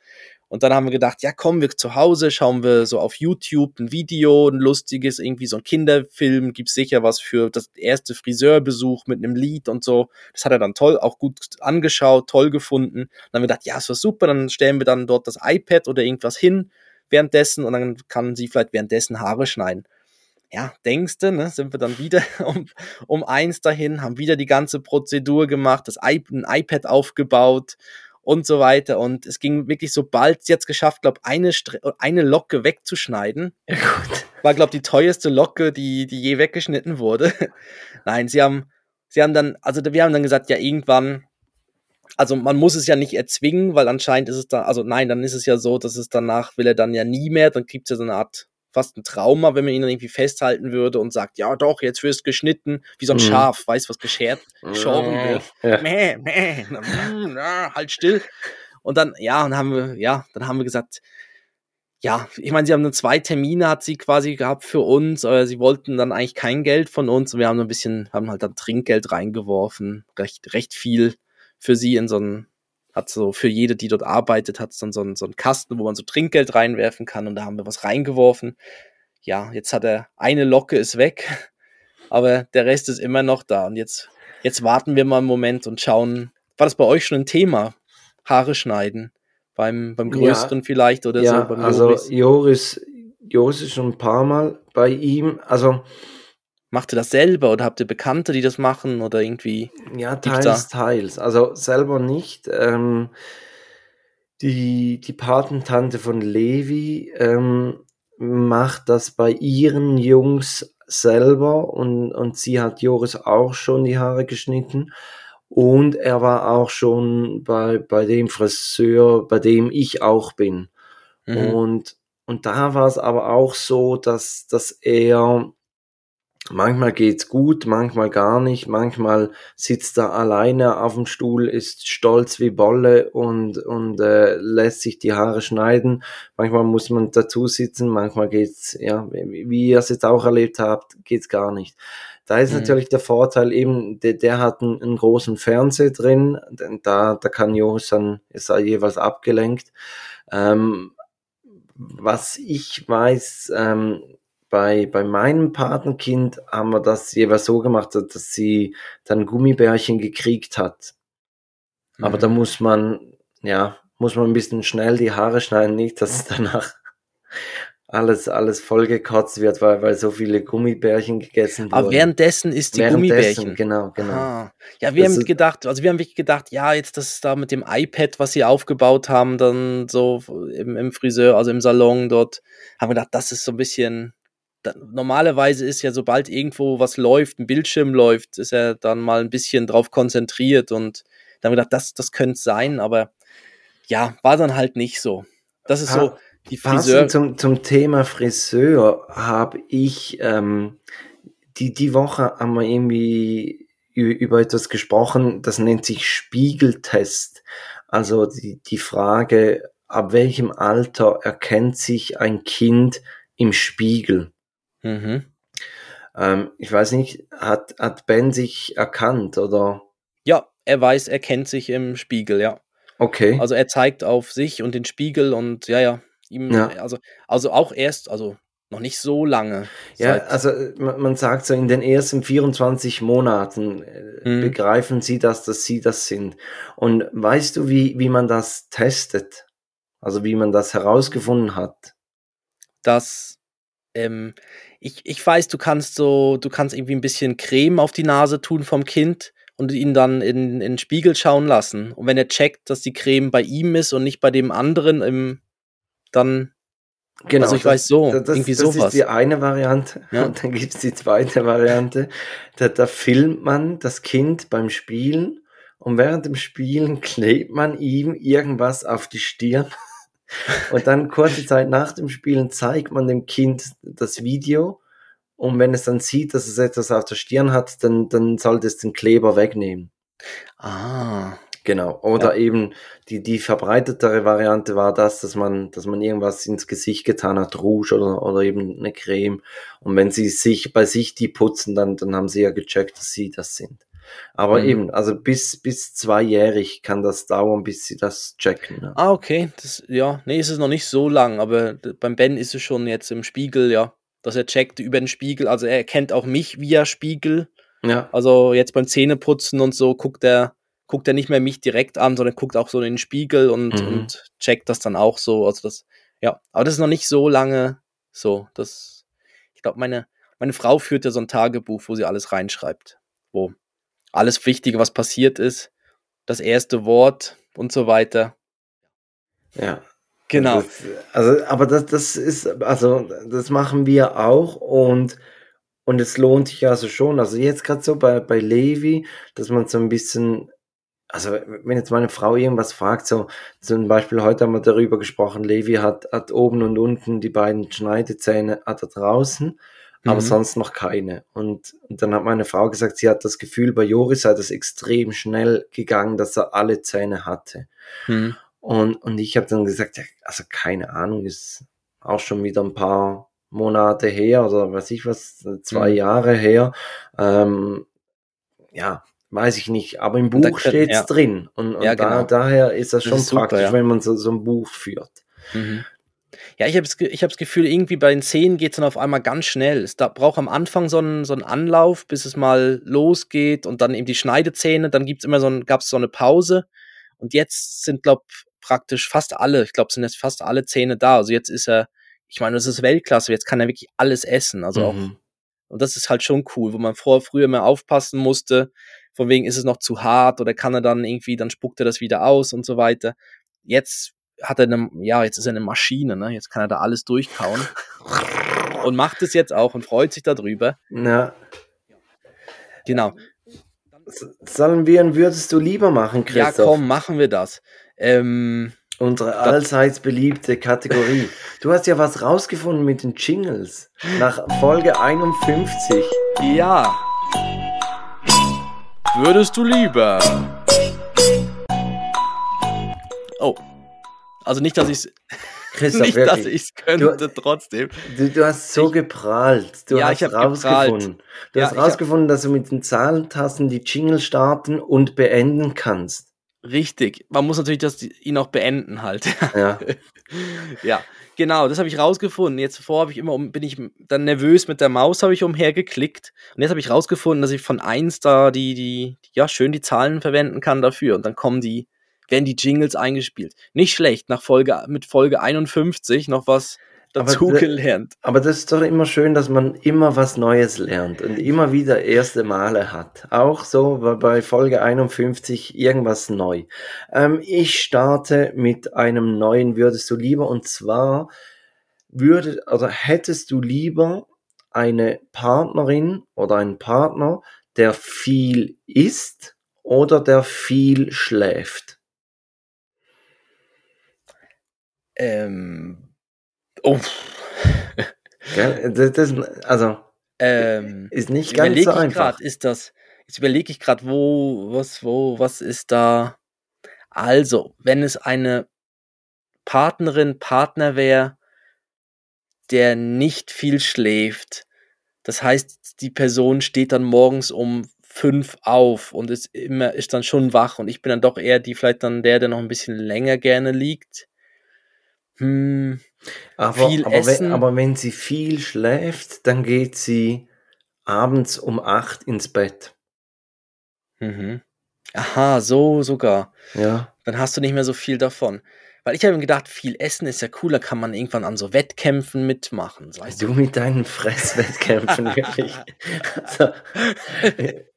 Und dann haben wir gedacht, ja, kommen wir zu Hause, schauen wir so auf YouTube ein Video, ein lustiges, irgendwie so ein Kinderfilm, gibt's sicher was für das erste Friseurbesuch mit einem Lied und so. Das hat er dann toll, auch gut angeschaut, toll gefunden. Dann haben wir gedacht, ja, ist was super, dann stellen wir dann dort das iPad oder irgendwas hin währenddessen und dann kann sie vielleicht währenddessen Haare schneiden. Ja, denkste, ne, sind wir dann wieder um, um eins dahin, haben wieder die ganze Prozedur gemacht, das I ein iPad aufgebaut und so weiter. Und es ging wirklich, sobald sie jetzt geschafft, glaube eine, eine Locke wegzuschneiden. Ja, gut. War, glaube die teuerste Locke, die, die je weggeschnitten wurde. Nein, sie haben, sie haben dann, also wir haben dann gesagt, ja, irgendwann, also man muss es ja nicht erzwingen, weil anscheinend ist es dann, also nein, dann ist es ja so, dass es danach will er dann ja nie mehr, dann kriegt es ja so eine Art fast ein Trauma, wenn man ihn dann irgendwie festhalten würde und sagt, ja doch, jetzt wirst geschnitten, wie so ein mhm. Schaf, weißt was geschert, geschoren wird. Ja. Mäh, mäh, na, halt still. Und dann, ja, und haben wir, ja, dann haben wir gesagt, ja, ich meine, sie haben dann zwei Termine, hat sie quasi gehabt für uns, aber sie wollten dann eigentlich kein Geld von uns und wir haben ein bisschen, haben halt dann Trinkgeld reingeworfen, recht, recht viel für sie in so ein hat so für jede, die dort arbeitet, hat es dann so einen, so einen Kasten, wo man so Trinkgeld reinwerfen kann und da haben wir was reingeworfen. Ja, jetzt hat er eine Locke ist weg, aber der Rest ist immer noch da und jetzt, jetzt warten wir mal einen Moment und schauen, war das bei euch schon ein Thema? Haare schneiden? Beim, beim größeren ja, vielleicht oder ja, so? Beim also Joris, Joris ist schon ein paar Mal bei ihm. Also Macht ihr das selber oder habt ihr Bekannte, die das machen oder irgendwie? Ja, teils, teils. Also selber nicht. Ähm, die, die Patentante von Levi ähm, macht das bei ihren Jungs selber und, und sie hat Joris auch schon die Haare geschnitten. Und er war auch schon bei, bei dem Friseur, bei dem ich auch bin. Mhm. Und, und da war es aber auch so, dass, dass er Manchmal geht's gut, manchmal gar nicht. Manchmal sitzt er alleine auf dem Stuhl, ist stolz wie Bolle und, und äh, lässt sich die Haare schneiden. Manchmal muss man dazu sitzen, manchmal geht's, ja, wie ihr es jetzt auch erlebt habt, geht's gar nicht. Da ist mhm. natürlich der Vorteil eben, der, der hat einen, einen großen Fernseher drin, da, da kann Joris dann, ist er jeweils abgelenkt. Ähm, was ich weiß, ähm, bei, bei meinem Patenkind haben wir das jeweils so gemacht, dass sie dann Gummibärchen gekriegt hat. Mhm. Aber da mhm. muss man, ja, muss man ein bisschen schnell die Haare schneiden, nicht, dass danach alles, alles vollgekotzt wird, weil, weil so viele Gummibärchen gegessen wurden. Aber währenddessen ist die Gummibärchen. Genau, genau. Ah. Ja, wir das haben gedacht, also wir haben wirklich gedacht, ja, jetzt das da mit dem iPad, was sie aufgebaut haben, dann so im, im Friseur, also im Salon dort, haben wir gedacht, das ist so ein bisschen, normalerweise ist ja, sobald irgendwo was läuft, ein Bildschirm läuft, ist er dann mal ein bisschen drauf konzentriert und dann gedacht, das, das könnte sein, aber ja, war dann halt nicht so. Das ist so die Friseur. Zum, zum Thema Friseur habe ich ähm, die, die Woche haben wir irgendwie über etwas gesprochen, das nennt sich Spiegeltest. Also die, die Frage, ab welchem Alter erkennt sich ein Kind im Spiegel? Mhm. Ähm, ich weiß nicht, hat, hat Ben sich erkannt oder? Ja, er weiß, er kennt sich im Spiegel, ja. Okay. Also er zeigt auf sich und den Spiegel und ja, ja, ihm, Ja. also, also auch erst, also noch nicht so lange. Ja, also äh, man sagt so, in den ersten 24 Monaten äh, Mhm. begreifen sie das, dass sie das sind. Und weißt du, wie, wie man das testet? Also wie man das herausgefunden hat? dass ähm, ich, ich weiß, du kannst so, du kannst irgendwie ein bisschen Creme auf die Nase tun vom Kind und ihn dann in, in den Spiegel schauen lassen. Und wenn er checkt, dass die Creme bei ihm ist und nicht bei dem anderen, im, dann, Genau. Also ich das- weiß so, das, irgendwie das sowas. ist die eine Variante. Ja. Und dann gibt es die zweite Variante. Da, da filmt man das Kind beim Spielen und während dem Spielen klebt man ihm irgendwas auf die Stirn. Und dann kurze Zeit nach dem Spielen zeigt man dem Kind das Video. Und wenn es dann sieht, dass es etwas auf der Stirn hat, dann, dann sollte es den Kleber wegnehmen. ah, Genau. Oder eben die, die verbreitetere Variante war das, dass man, dass man irgendwas ins Gesicht getan hat, Rouge oder, oder eben eine Creme. Und wenn sie sich bei sich die putzen, dann, dann haben sie ja gecheckt, dass sie das sind. Aber Mhm. eben, also bis, bis zweijährig kann das dauern, bis sie das checken. Ne? ah, okay, das, ja, nee, ist es noch nicht so lang, aber beim Ben ist es schon jetzt im Spiegel, ja, dass er checkt über den Spiegel, also er erkennt auch mich via Spiegel, Ja. Also jetzt beim Zähneputzen und so guckt er, guckt er nicht mehr mich direkt an, sondern guckt auch so in den Spiegel und, Mhm. und checkt das dann auch so. Also das, ja, aber das ist noch nicht so lange so. Das, ich glaube, meine, meine Frau führt ja so ein Tagebuch, wo sie alles reinschreibt. Wo alles Wichtige, was passiert ist, das erste Wort und so weiter. Ja. Genau. Das, also, aber das, das ist, also, das machen wir auch und, und es lohnt sich also schon. Also jetzt gerade so bei, bei Levi, dass man so ein bisschen, also wenn jetzt meine Frau irgendwas fragt, so zum Beispiel heute haben wir darüber gesprochen, Levi hat, hat oben und unten die beiden Schneidezähne hat er draußen, aber Mhm. sonst noch keine. Und, und dann hat meine Frau gesagt, sie hat das Gefühl, bei Joris sei das extrem schnell gegangen, dass er alle Zähne hatte. Hm. Und, und ich habe dann gesagt, ja, also keine Ahnung, ist auch schon wieder ein paar Monate her oder weiß ich was, zwei Mhm. Jahre her. Ähm, ja, weiß ich nicht, aber im da Buch können- steht's ja. drin. Und, und Ja, da, genau. daher ist das Das schon ist super, praktisch, ja. wenn man so, so ein Buch führt. Mhm. Ja, ich habe ich hab das Gefühl, irgendwie bei den Szenen geht es dann auf einmal ganz schnell. Es da braucht am Anfang so einen, so einen Anlauf, bis es mal losgeht und dann eben die Schneidezähne, dann gibt's immer so ein, gab's so eine Pause und jetzt sind, glaub, praktisch fast alle, ich glaube, sind jetzt fast alle Zähne da. Also jetzt ist er, ich meine, das ist Weltklasse, jetzt kann er wirklich alles essen. Also auch, Mhm. und das ist halt schon cool, wo man vorher früher mehr aufpassen musste, von wegen ist es noch zu hart oder kann er dann irgendwie, dann spuckt er das wieder aus und so weiter. Jetzt hat er eine, ja, jetzt ist er eine Maschine, ne? Jetzt kann er da alles durchkauen. und macht es jetzt auch und freut sich darüber. Ja. Genau. Sollen wir ein Würdest du lieber machen, Ja, Christoph? komm, machen wir das. Ähm, Unsere allseits beliebte Kategorie. Du hast ja was rausgefunden mit den Jingles. Nach Folge 51. ja. Würdest du lieber? Also nicht, dass ich es Christoph, nicht, dass ich es könnte, trotzdem. Du, du hast so geprahlt. Du Ja, hast ich rausgefunden. Du Ja, hast ich hab- rausgefunden, dass du mit den Zahlentasten die Jingle starten und beenden kannst. Richtig. Man muss natürlich das, ihn auch beenden halt. Ja. ja, genau, das habe ich rausgefunden. Jetzt vorher habe ich immer um, bin ich dann nervös mit der Maus, habe ich umhergeklickt. Und jetzt habe ich rausgefunden, dass ich von 1 da die, die, ja, schön die Zahlen verwenden kann dafür. Und dann kommen die, werden die Jingles eingespielt. Nicht schlecht, nach Folge, mit Folge 51 noch was Aber dazu da- gelernt. Aber das ist doch immer schön, dass man immer was Neues lernt und immer wieder erste Male hat. Auch so bei- bei Folge 51 irgendwas neu. Ähm, ich starte mit einem neuen Würdest du lieber und zwar würde oder hättest du lieber eine Partnerin oder einen Partner, der viel isst oder der viel schläft? Ähm, oh. Das, das, also ähm, ist nicht ganz überlege so ich einfach. gerade, ist das, jetzt überlege ich gerade, wo, was, wo, was ist da? Also, wenn es eine Partnerin, Partner wäre, der nicht viel schläft, das heißt, die Person steht dann morgens um fünf auf und ist immer, ist dann schon wach und ich bin dann doch eher die, vielleicht dann der, der noch ein bisschen länger gerne liegt. Hm, Aber, viel aber, wenn, essen. aber wenn sie viel schläft, dann geht sie abends um acht ins Bett. Mhm. Aha, so sogar. Ja. Dann hast du nicht mehr so viel davon. Weil ich habe mir gedacht, viel Essen ist ja cool, da kann man irgendwann an so Wettkämpfen mitmachen. So, weißt du? Mit deinen Fresswettkämpfen, wirklich. Also,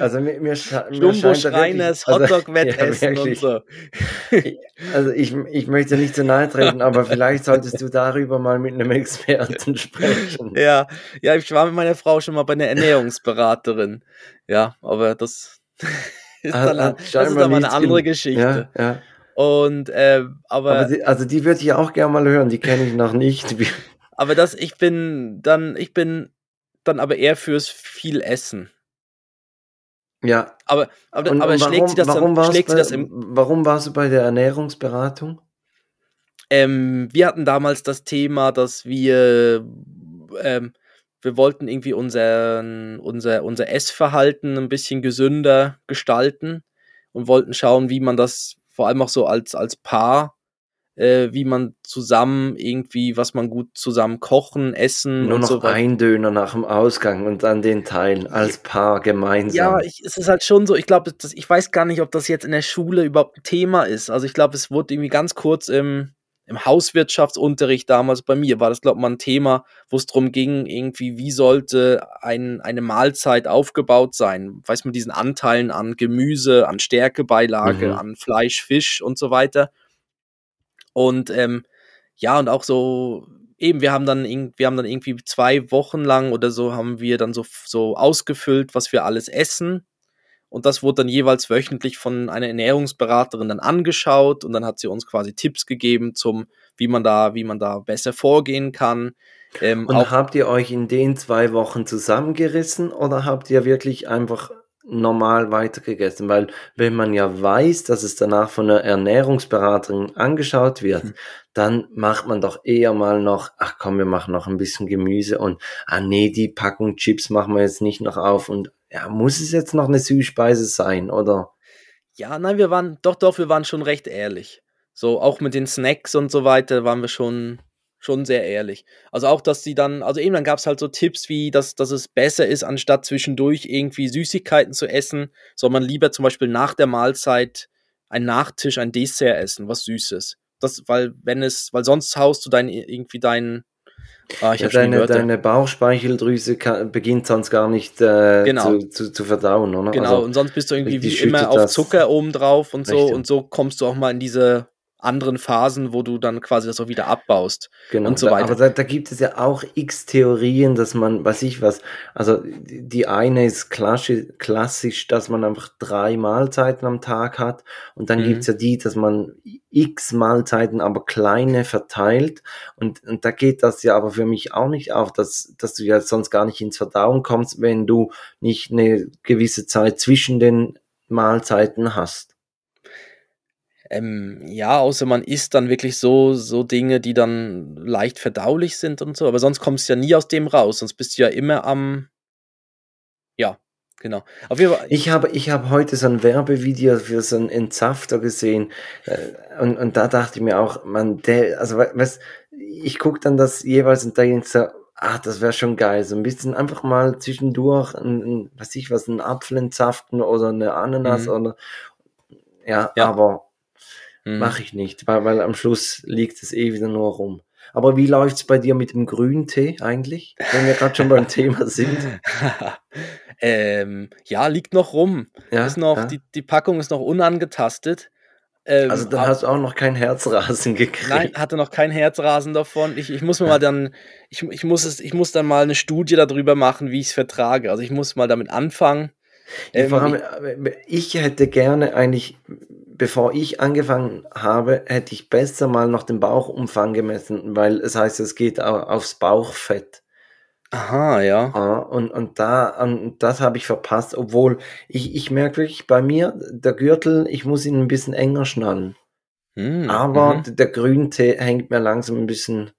also mir, mir, scha mir scheint Schreiners, also, Hotdog-Wettessen ja, und so. Also ich, ich möchte nicht zu nahe treten, aber vielleicht solltest du darüber mal mit einem Experten sprechen. Ja, ja, ich war mit meiner Frau schon mal bei einer Ernährungsberaterin. Ja, aber das ist Hat- dann, hat das ist dann mal eine andere gen- Geschichte. Ja, ja. Und äh, aber, Aber die, also die würde ich auch gerne mal hören, die kenne ich noch nicht. Aber das, ich bin dann, ich bin dann aber eher fürs viel Essen. Ja, Aber, aber, und, aber und schlägt sie das warum dann, schlägt sie bei, das im, warum warst du bei der Ernährungsberatung? Ähm, wir hatten damals das Thema, dass wir, ähm, wir wollten irgendwie unseren, unser, unser Essverhalten ein bisschen gesünder gestalten und wollten schauen, wie man das vor allem auch so als, als Paar, äh, wie man zusammen irgendwie, was man gut zusammen kochen, essen Nur und noch so weiter. ein Döner nach dem Ausgang und dann den teilen als Paar gemeinsam. Ja, ich, es ist halt schon so, ich glaube, ich weiß gar nicht, ob das jetzt in der Schule überhaupt ein Thema ist. Also ich glaube, es wurde irgendwie ganz kurz im, im Hauswirtschaftsunterricht damals bei mir, war das, glaube ich, mal ein Thema, wo es darum ging, irgendwie, wie sollte ein, eine Mahlzeit aufgebaut sein? Weiß man diesen Anteilen an Gemüse, an Stärkebeilage, Mhm. an Fleisch, Fisch und so weiter. Und ähm, ja, und auch so, eben, wir haben dann, wir haben dann irgendwie zwei Wochen lang oder so, haben wir dann so, so ausgefüllt, was wir alles essen. Und das wurde dann jeweils wöchentlich von einer Ernährungsberaterin dann angeschaut und dann hat sie uns quasi Tipps gegeben zum, wie man da, wie man da besser vorgehen kann. Ähm, Und auch, habt ihr euch in den zwei Wochen zusammengerissen oder habt ihr wirklich einfach normal weitergegessen? Weil wenn man ja weiß, dass es danach von einer Ernährungsberaterin angeschaut wird, Hm. dann macht man doch eher mal noch, ach komm, wir machen noch ein bisschen Gemüse und, ah nee, die Packung Chips machen wir jetzt nicht noch auf und ja, muss es jetzt noch eine Süßspeise sein oder? ja, nein, wir waren, doch, doch, wir waren schon recht ehrlich. So, auch mit den Snacks und so weiter waren wir schon, schon sehr ehrlich. Also auch, dass die dann, also eben dann gab es halt so Tipps wie, dass, dass es besser ist, anstatt zwischendurch irgendwie Süßigkeiten zu essen, soll man lieber zum Beispiel nach der Mahlzeit ein Nachtisch, ein Dessert essen, was Süßes. Das, weil, wenn es, weil sonst haust du dein, irgendwie deinen, ah, ich Ja, deine, Wörter. deine Bauchspeicheldrüse kann, beginnt sonst gar nicht äh, Genau. zu, zu, zu verdauen, oder? Genau, Also, und sonst bist du irgendwie wie immer auf Zucker oben drauf und so Richtig. und so kommst du auch mal in diese anderen Phasen, wo du dann quasi das auch wieder abbaust. Genau, und so weiter. aber da, da gibt es ja auch x Theorien, dass man, weiß ich was, also die eine ist klassisch, klassisch dass man einfach drei Mahlzeiten am Tag hat und dann Mhm. gibt's ja die, dass man x Mahlzeiten, aber kleine verteilt und, und da geht das ja aber für mich auch nicht auf, dass, dass du ja sonst gar nicht ins Verdauen kommst, wenn du nicht eine gewisse Zeit zwischen den Mahlzeiten hast. Ähm, ja, außer man isst dann wirklich so, so Dinge, die dann leicht verdaulich sind und so, aber sonst kommst du ja nie aus dem raus, sonst bist du ja immer am, ja, genau. Auf jeden Fall, Ich habe, ich habe heute so ein Werbevideo für so einen Entsafter gesehen äh, und, und da dachte ich mir auch, man, der, also was, ich gucke dann das jeweils und denke so, ah, das wäre schon geil, so ein bisschen einfach mal zwischendurch, ein, ein, was ich was, einen Apfel entsaften oder eine Ananas Mhm. oder, ja, Ja. aber hm. mache ich nicht, weil, weil am Schluss liegt es eh wieder nur rum. Aber wie läuft's bei dir mit dem Grüntee eigentlich, wenn wir gerade schon beim Thema sind? ähm, ja, liegt noch rum. Ja, ist noch, ja. die, die Packung ist noch unangetastet. Ähm, Also dann hast du auch noch kein Herzrasen gekriegt. Nein, hatte noch kein Herzrasen davon. Ich, ich muss mir mal dann, ich, ich, muss es, ich muss dann mal eine Studie darüber machen, wie ich es vertrage. Also ich muss mal damit anfangen. Ja, Ähm, allem, äh, ich hätte gerne eigentlich, bevor ich angefangen habe, hätte ich besser mal noch den Bauchumfang gemessen, weil es heißt, es geht au- aufs Bauchfett. Aha, ja. Ah, und, und da, und das habe ich verpasst, obwohl ich, ich merke wirklich bei mir, der Gürtel, ich muss ihn ein bisschen enger schnallen. Hm, Aber mhm. der Grüntee hängt mir langsam ein bisschen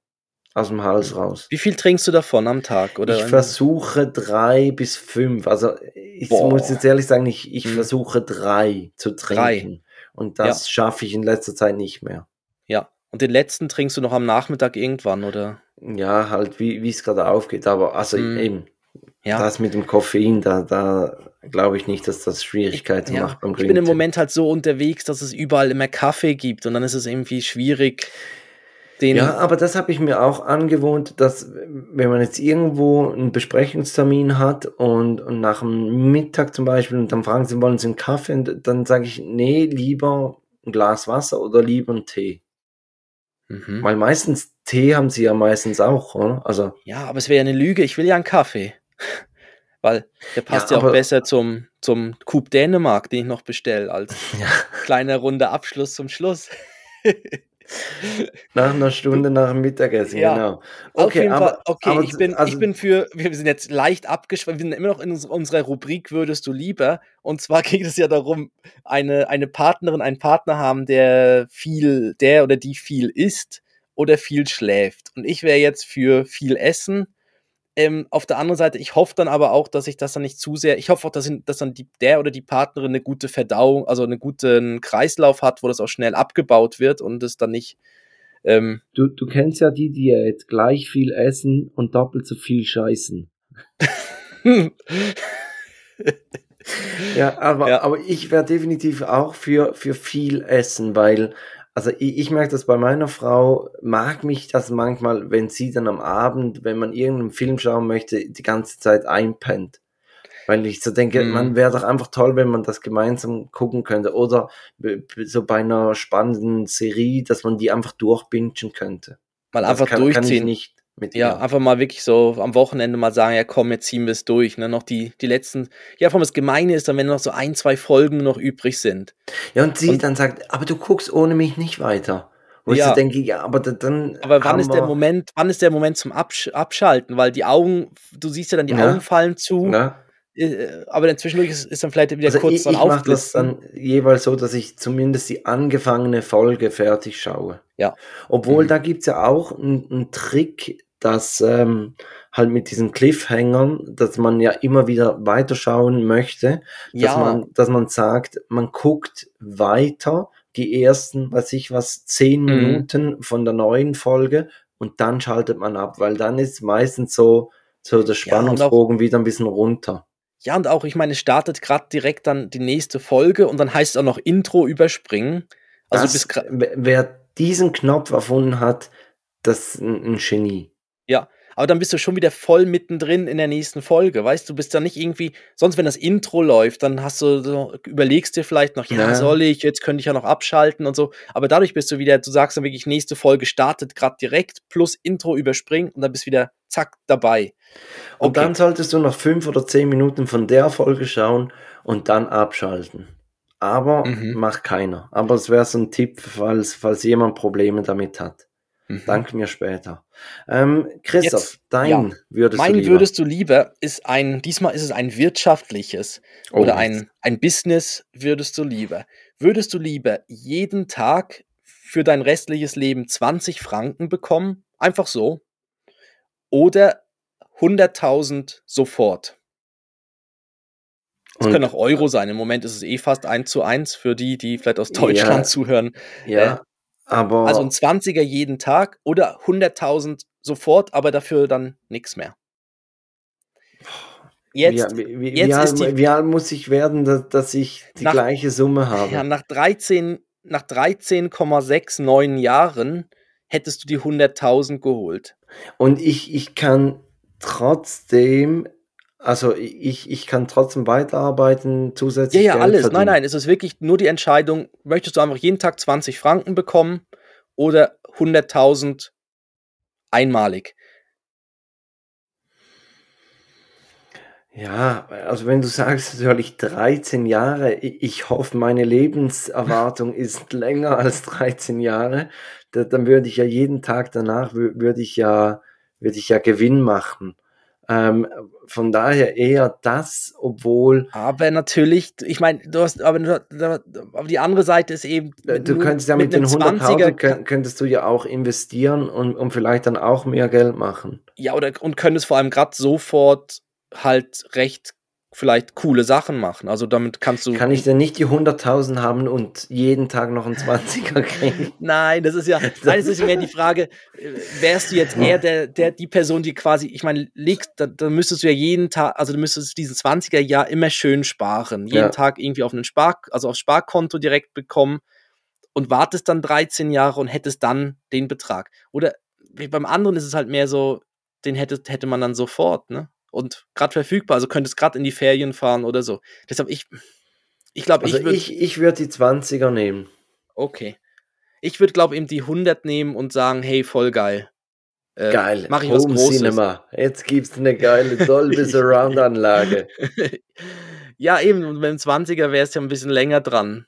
aus dem Hals raus. Wie viel trinkst du davon am Tag? Oder Ich versuche drei bis fünf. Also ich Boah. muss jetzt ehrlich sagen, ich, ich Hm. versuche drei zu Drei. trinken. Und das schaffe ich in letzter Zeit nicht mehr. Ja. Und den letzten trinkst du noch am Nachmittag irgendwann, oder? Ja, halt, wie es gerade aufgeht. Aber also Hm. eben, Ja. das mit dem Koffein, da, da glaube ich nicht, dass das Schwierigkeiten ja. macht beim Ich bin im. Moment halt so unterwegs, dass es überall immer Kaffee gibt und dann ist es irgendwie schwierig, den. Ja, aber das habe ich mir auch angewohnt, dass wenn man jetzt irgendwo einen Besprechungstermin hat und, und nach dem Mittag zum Beispiel und dann fragen sie, wollen sie einen Kaffee? Und dann sage ich, nee, lieber ein Glas Wasser oder lieber einen Tee. Mhm. Weil meistens Tee haben sie ja meistens auch, oder? Also, Ja, aber es wäre ja eine Lüge. Ich will ja einen Kaffee. Weil der passt ja, Ja, auch besser zum, zum Coupe Dänemark, den ich noch bestelle, als ja. kleiner runder Abschluss zum Schluss. nach einer Stunde nach dem Mittagessen, Ja. genau. Auf jeden Fall, okay, aber ich, bin, also- ich bin für, wir sind jetzt leicht abgeschweift, wir sind immer noch in uns- unserer Rubrik Würdest du lieber? Und zwar geht es ja darum, eine, eine Partnerin, einen Partner haben, der viel, der oder die viel isst oder viel schläft. Und ich wäre jetzt für viel Essen. Ähm, auf der anderen Seite, ich hoffe dann aber auch, dass ich das dann nicht zu sehr, ich hoffe auch, dass, dass dann die, der oder die Partnerin eine gute Verdauung, also einen guten Kreislauf hat, wo das auch schnell abgebaut wird und es dann nicht, ähm, Du, du kennst ja die Diät, gleich viel essen und doppelt so viel scheißen. Ja, aber, Ja. aber ich wäre definitiv auch für, für viel Essen, weil, also ich, ich merke das bei meiner Frau, mag mich das manchmal, wenn sie dann am Abend, wenn man irgendeinen Film schauen möchte, die ganze Zeit einpennt. Weil ich so denke, Mhm. man wäre doch einfach toll, wenn man das gemeinsam gucken könnte. Oder so bei einer spannenden Serie, dass man die einfach durchbingen könnte. mal einfach kann, kann durchziehen. nicht mit Ja, einfach mal wirklich so am Wochenende mal sagen, ja komm, jetzt ziehen wir es durch. Ne? Noch die, die letzten, ja, vor allem das Gemeine ist dann, wenn noch so ein, zwei Folgen noch übrig sind. Ja, und sie Und- dann sagt, aber du guckst ohne mich nicht weiter. Wo ich Ja. so denke, ja, aber da- dann. Aber wann ist der Moment, wann ist der Moment zum Absch Abschalten? Weil die Augen, du siehst ja dann, die Ja. Augen fallen zu, Ne? äh, aber dann zwischendurch ist, ist dann vielleicht wieder Also kurz ich, dann ich mache das dann jeweils so, dass ich zumindest die angefangene Folge fertig schaue. Ja. Obwohl, Mhm. da gibt's ja auch einen Trick, dass ähm, halt mit diesen Cliffhangern, dass man ja immer wieder weiterschauen möchte, dass Ja, man, dass man sagt, man guckt weiter die ersten, weiß ich was, zehn Mhm. Minuten von der neuen Folge und dann schaltet man ab, weil dann ist meistens so, so der Ja, Spannungsbogen wieder ein bisschen runter. ja, und auch, ich meine, es startet gerade direkt dann die nächste Folge und dann heißt es auch noch Intro überspringen. Also das, wer- diesen Knopf erfunden hat, das ist ein, ein Genie. aber dann bist du schon wieder voll mittendrin in der nächsten Folge, weißt du, bist dann nicht irgendwie, sonst wenn das Intro läuft, dann hast du so, überlegst dir vielleicht noch, ja, Ja. soll ich, jetzt könnte ich ja noch abschalten und so, aber dadurch bist du wieder, du sagst dann wirklich, nächste Folge startet gerade direkt, plus Intro überspringen und dann bist du wieder zack dabei. Und Okay. dann solltest du noch fünf oder zehn Minuten von der Folge schauen und dann abschalten. Aber Mhm. macht keiner. Aber es wäre so ein Tipp, falls, falls jemand Probleme damit hat. Mhm. Dank mir später. Ähm, Christoph, Jetzt, dein ja. würdest mein du lieber. würdest du lieber ist ein, diesmal ist es ein wirtschaftliches Oh, oder ein, ein Business würdest du lieber. Würdest du lieber jeden Tag für dein restliches Leben 20 Franken bekommen? Einfach so. Oder 100.000 sofort. Das Und- können auch Euro sein. Im Moment ist es eh fast 1 zu 1 für die, die vielleicht aus Ja. Deutschland zuhören. Ja, aber Also ein 20er jeden Tag oder 100.000 sofort, aber dafür dann nichts mehr. Jetzt, wie, wie, jetzt wie, alt, die- wie alt muss ich werden, dass, dass ich die Nach- gleiche Summe habe? Ja, nach 13, nach 13,69 Jahren hättest du die 100.000 geholt. Und ich, ich kann trotzdem, also ich, ich kann trotzdem weiterarbeiten, Ja, zusätzlich ja, Geld alles. verdienen. Nein, nein, es ist wirklich nur die Entscheidung, möchtest du einfach jeden Tag 20 Franken bekommen oder 100.000 einmalig? Ja, also wenn du sagst, natürlich 13 Jahre, ich hoffe, meine Lebenserwartung ist länger als 13 Jahre, da, dann würde ich ja jeden Tag danach, wür- würde ich ja, würde ich ja Gewinn machen. Ähm, von daher eher das, obwohl Aber natürlich, ich meine, du hast, aber, aber die andere Seite ist eben, äh, du könntest ja mit, den einem 100.000 20er könnt- könntest du ja auch investieren und, und vielleicht dann auch mehr Geld machen. Ja, oder und können es vor allem gerade sofort halt recht vielleicht coole Sachen machen. Also damit kannst du. Kann ich denn nicht die 100.000 haben und jeden Tag noch einen 20er kriegen? nein, das ist ja, nein, das ist mehr die Frage, äh, wärst du jetzt eher der, der, die Person, die quasi, ich meine, legst, da, da müsstest du ja jeden Tag, also du müsstest diesen 20er Jahr immer schön sparen. Jeden ja. Tag irgendwie auf einen Spar, also aufs Sparkonto direkt bekommen und wartest dann 13 Jahre und hättest dann den Betrag. Oder beim anderen ist es halt mehr so, den hätte, hätte man dann sofort, ne? Und gerade verfügbar, also könntest gerade in die Ferien fahren oder so. Deshalb, ich, ich glaube, also ich würde. Ich, ich würde die 20er nehmen. Okay. Ich würde, glaube eben die 100 nehmen und sagen, hey, voll geil. Äh, geil. Mach ich Home was Großes. Cinema. Jetzt gibt's eine geile Dolby Surround Anlage. ja, eben. Und beim 20er wäre es ja ein bisschen länger dran.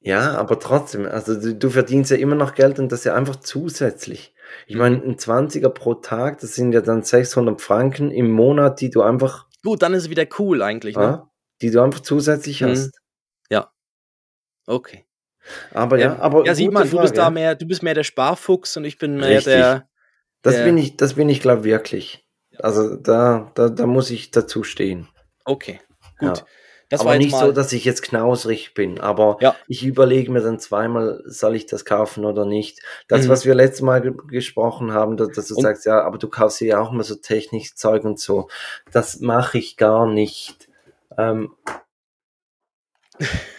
Ja, aber trotzdem, also du, du, verdienst ja immer noch Geld und das ja einfach zusätzlich. Ich meine, mhm. ein 20er pro Tag, das sind ja dann 600 Franken im Monat, die du einfach. Gut, dann ist es wieder cool eigentlich, ne? Ja, die du einfach zusätzlich mhm. hast. Ja. Okay. Aber ja, ja aber. Ja, sieht man, Frage. du bist da mehr, du bist mehr der Sparfuchs und ich bin mehr Richtig. der. Das der, bin ich, das bin ich, glaube wirklich. Also da, da, da muss ich dazu stehen. Okay, gut. Ja. Das aber nicht so, dass ich jetzt knausrig bin, aber ja. ich überlege mir dann zweimal, soll ich das kaufen oder nicht. Das, mhm. was wir letztes Mal ge gesprochen haben, dass, dass du und? sagst, ja, aber du kaufst ja auch mal so Technikzeug und so. Das mache ich gar nicht. Ähm.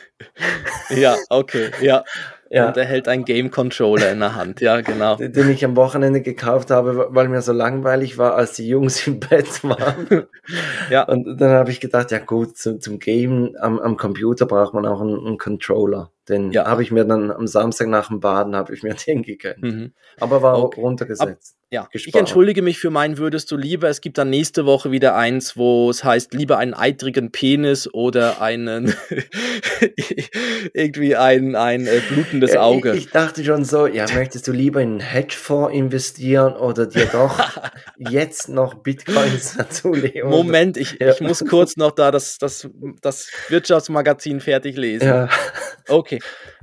ja, okay, ja. Ja. Und er hält einen Game Controller in der Hand, ja, genau. Den ich am Wochenende gekauft habe, weil mir so langweilig war, als die Jungs im Bett waren. ja. Und dann habe ich gedacht, ja gut, zum, zum Game am, am Computer braucht man auch einen, einen Controller. Den ja. habe ich mir dann am Samstag nach dem Baden, habe ich mir den gegönnt. Mhm. Aber war okay. runtergesetzt. Ab, ja, gespart. ich entschuldige mich für mein Würdest du lieber. Es gibt dann nächste Woche wieder eins, wo es heißt, lieber einen eitrigen Penis oder einen irgendwie ein, ein äh, blutendes Auge. Ich, ich, dachte schon so, ja, möchtest du lieber in einen Hedgefonds investieren oder dir doch jetzt noch Bitcoins dazulegen? Moment, ich, ja. ich muss kurz noch da das, das, das Wirtschaftsmagazin fertig lesen. Ja. Okay.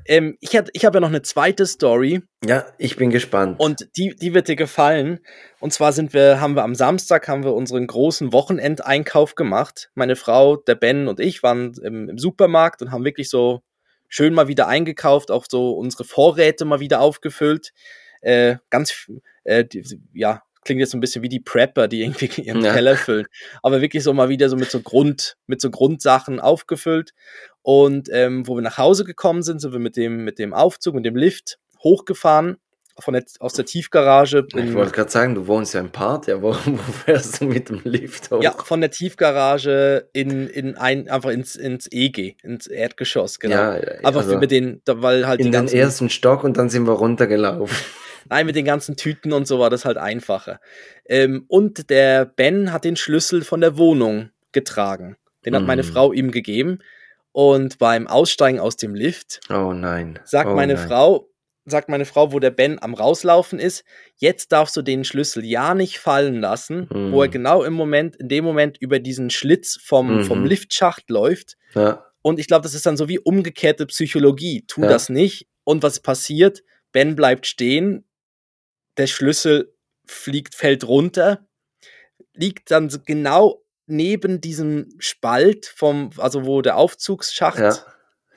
Ähm, ich ich habe ja noch eine zweite Story. Ja, ich bin gespannt. Und die, die wird dir gefallen. Und zwar sind wir, haben wir am Samstag haben wir unseren großen Wochenendeinkauf gemacht. Meine Frau, der Ben und ich waren im, im Supermarkt und haben wirklich so schön mal wieder eingekauft, auch so unsere Vorräte mal wieder aufgefüllt. Äh, ganz, äh, die, ja, klingt jetzt so ein bisschen wie die Prepper, die irgendwie ihren ja. Keller füllen. Aber wirklich so mal wieder so mit so Grund, mit so Grundsachen aufgefüllt. Und ähm, wo wir nach Hause gekommen sind, sind wir mit dem, mit dem Aufzug, mit dem Lift hochgefahren von der, aus der Tiefgarage. ich wollte gerade sagen, du wohnst ja im Part, ja, wo, wo fährst du mit dem Lift hoch? Ja, von der Tiefgarage in, in ein, einfach ins, ins EG, ins Erdgeschoss, genau. Ja, einfach also mit den, weil halt in den ersten Stock und dann sind wir runtergelaufen. Nein, mit den ganzen Tüten und so war das halt einfacher. Ähm, und der Ben hat den Schlüssel von der Wohnung getragen. Den hat meine mhm. Frau ihm gegeben. Und beim Aussteigen aus dem Lift oh nein. sagt oh meine nein. Frau, sagt meine Frau, wo der Ben am rauslaufen ist, jetzt darfst du den Schlüssel ja nicht fallen lassen, mhm. wo er genau im Moment, in dem Moment über diesen Schlitz vom, mhm. vom Liftschacht läuft. Ja. Und ich glaube, das ist dann so wie umgekehrte Psychologie. Tu ja. das nicht. Und was passiert? Ben bleibt stehen, der Schlüssel fliegt, fällt runter, liegt dann genau neben diesem Spalt vom, also wo der Aufzugsschacht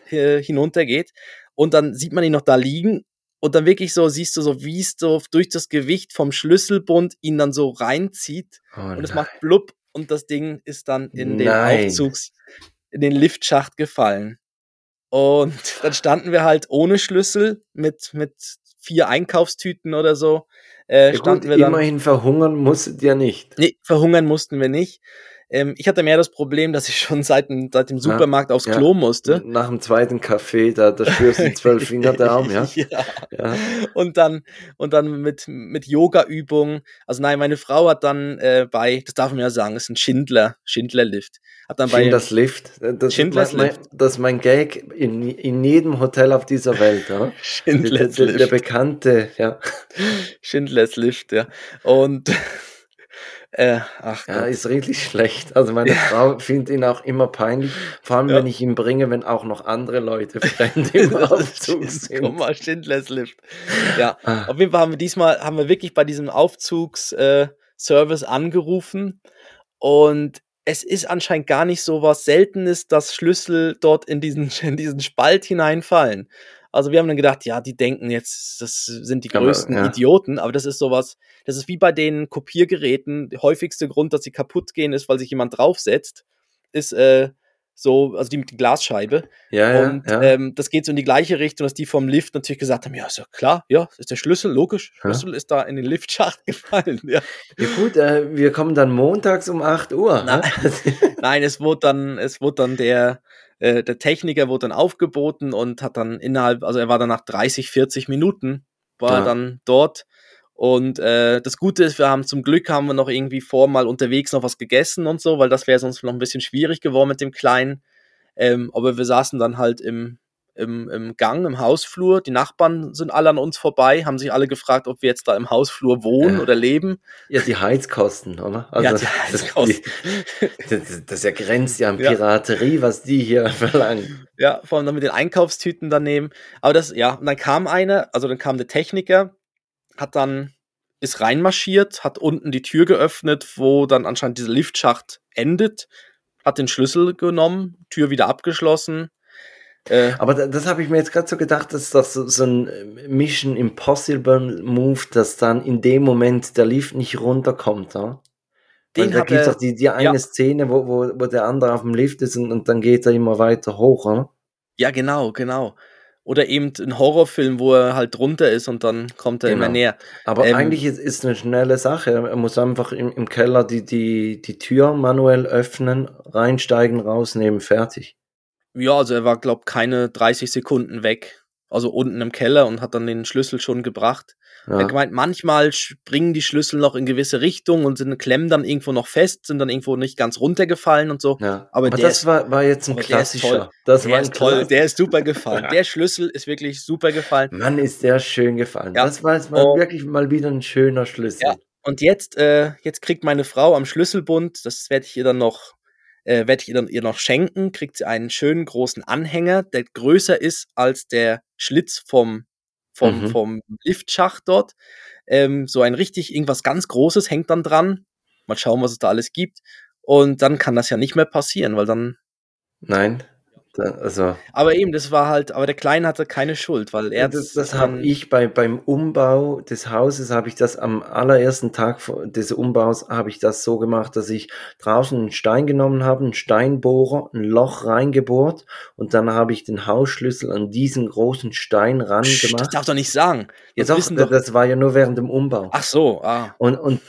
ja. hinuntergeht. Und dann sieht man ihn noch da liegen und dann wirklich so siehst du so, wie es so durch das Gewicht vom Schlüsselbund ihn dann so reinzieht oh und es macht blub und das Ding ist dann in den nein. Aufzugs, in den Liftschacht gefallen. Und dann standen wir halt ohne Schlüssel mit, mit vier Einkaufstüten oder so. Äh, ja, gut, wir dann, immerhin verhungern musstet ihr nicht. Nee, verhungern mussten wir nicht. Ähm, ich hatte mehr das Problem, dass ich schon seit, dem, seit dem Supermarkt ja, aufs Klo musste. Nach dem zweiten Kaffee, da, da spürst du zwölf Finger Darm, ja? ja. ja. Und dann, und dann mit, mit Yoga-Übungen. Also nein, meine Frau hat dann äh, bei, das darf man ja sagen, ist ein Schindler, Schindler-Lift. Hat dann Schindlers Lift. Das Schindlers mein, Lift. Das ist mein Gag in, in jedem Hotel auf dieser Welt, ja? Schindlers der, der, Lift. Der bekannte, ja. Schindlers Lift, ja. Und äh, ach ja, Gott. ist richtig schlecht. Also meine ja. Frau findet ihn auch immer peinlich, vor allem ja. wenn ich ihn bringe, wenn auch noch andere Leute fremd im Aufzug sind. Guck mal, Schindlers Lift. Ja, ah. auf jeden Fall haben wir diesmal, haben wir wirklich bei diesem Aufzugsservice äh, angerufen und es ist anscheinend gar nicht so was Seltenes, dass Schlüssel dort in diesen, in diesen Spalt hineinfallen. Also wir haben dann gedacht, ja, die denken jetzt, das sind die größten aber, ja. Idioten, aber das ist sowas, das ist wie bei den Kopiergeräten. Der häufigste Grund, dass sie kaputt gehen, ist, weil sich jemand draufsetzt, ist äh, so, also die mit der Glasscheibe. Ja, und ja, ja. Ähm, das geht so in die gleiche Richtung, dass die vom Lift natürlich gesagt haben, ja, ist ja klar, ja, ist der Schlüssel, logisch, Schlüssel ja. ist da in den Liftschacht gefallen. Ja, ja gut, äh, wir kommen dann montags um 8 Uhr. Ne? Nein, Nein es wurde dann, es wurde dann der, äh, der Techniker wurde dann aufgeboten und hat dann innerhalb, also er war dann nach 30, 40 Minuten, war ja. er dann dort. Und äh, das Gute ist, wir haben zum Glück haben wir noch irgendwie vor mal unterwegs noch was gegessen und so, weil das wäre sonst noch ein bisschen schwierig geworden mit dem Kleinen. Ähm, aber wir saßen dann halt im, im, im Gang, im Hausflur. Die Nachbarn sind alle an uns vorbei, haben sich alle gefragt, ob wir jetzt da im Hausflur wohnen ja. oder leben. Ja, die Heizkosten, oder? Also, ja, die Heizkosten. Das, das, das ergrenzt ja an Piraterie, ja. was die hier verlangen. Ja, vor allem dann mit den Einkaufstüten daneben. Aber das, ja, und dann kam einer, also dann kam der Techniker, hat dann, ist reinmarschiert, hat unten die Tür geöffnet, wo dann anscheinend dieser Liftschacht endet, hat den Schlüssel genommen, Tür wieder abgeschlossen, äh, Aber das, habe ich mir jetzt gerade so gedacht, dass das so, so ein äh, Mission Impossible Move, dass dann in dem Moment der Lift nicht runterkommt. Ja? Den da gibt es doch die, die eine ja. Szene, wo, wo, wo der andere auf dem Lift ist und, und dann geht er immer weiter hoch, oder? Ja, genau, genau. Oder eben ein Horrorfilm, wo er halt drunter ist und dann kommt er genau. immer näher. Aber ähm, eigentlich ist es eine schnelle Sache. Er muss einfach im, im Keller die, die, die Tür manuell öffnen, reinsteigen, rausnehmen, fertig. Ja, also er war, glaube keine 30 Sekunden weg. Also unten im Keller und hat dann den Schlüssel schon gebracht. Ja. Er gemeint, manchmal springen die Schlüssel noch in gewisse Richtungen und sind, klemmen dann irgendwo noch fest, sind dann irgendwo nicht ganz runtergefallen und so. Ja. Aber, aber das ist, war, war jetzt ein klassischer. Das der war ist toll. Der ist super gefallen. Der Schlüssel ist wirklich super gefallen. Mann, ist der schön gefallen. Ja. Das war jetzt mal oh. wirklich mal wieder ein schöner Schlüssel. Ja. Und jetzt, äh, jetzt kriegt meine Frau am Schlüsselbund, das werde ich ihr dann noch äh, werde ich ihr dann ihr noch schenken, kriegt sie einen schönen großen Anhänger, der größer ist als der Schlitz vom, vom, mhm. vom Liftschacht dort. Ähm, so ein richtig, irgendwas ganz Großes hängt dann dran. Mal schauen, was es da alles gibt. Und dann kann das ja nicht mehr passieren, weil dann. Nein, also, aber eben, das war halt, aber der Kleine hatte keine Schuld, weil er. Das, das habe ich bei, beim Umbau des Hauses, habe ich das am allerersten Tag des Umbaus, habe ich das so gemacht, dass ich draußen einen Stein genommen habe, einen Steinbohrer, ein Loch reingebohrt und dann habe ich den Hausschlüssel an diesen großen Stein ran gemacht. Das darf doch nicht sagen. Jetzt doch, doch, das war ja nur während dem Umbau. Ach so, ah. Und, und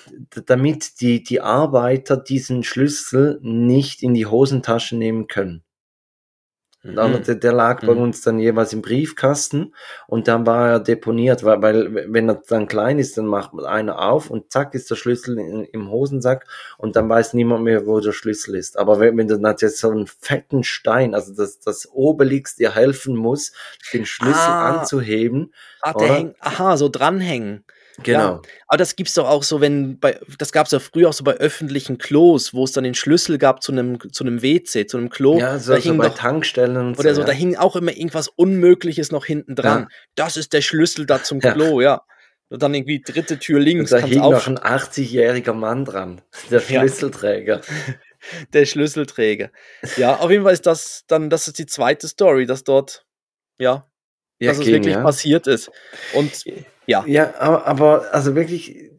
damit die, die Arbeiter diesen Schlüssel nicht in die Hosentasche nehmen können. Mhm. Der, der, lag bei mhm. uns dann jeweils im Briefkasten und dann war er deponiert, weil, weil wenn er dann klein ist, dann macht man einer auf und zack ist der Schlüssel in, im Hosensack und dann weiß niemand mehr, wo der Schlüssel ist. Aber wenn, wenn du dann jetzt so einen fetten Stein, also das, das Obelix dir helfen muss, den Schlüssel ah. anzuheben. Ah, der häng, aha, so dranhängen. Genau. Ja, aber das gibt's doch auch so, wenn bei, das gab's ja früher auch so bei öffentlichen Klos, wo es dann den Schlüssel gab zu einem zu einem WC, zu einem Klo. Ja, so, da so bei doch, Tankstellen und oder so, ja. da hing auch immer irgendwas Unmögliches noch hinten dran. Ja. Das ist der Schlüssel da zum Klo, ja. Und dann irgendwie dritte Tür links. Und da hing noch ein 80-jähriger Mann dran, der Schlüsselträger. der Schlüsselträger. Ja, auf jeden Fall ist das dann, das ist die zweite Story, dass dort, ja, ja, dass es wirklich passiert ist. Und ja. Ja, aber, aber also wirklich,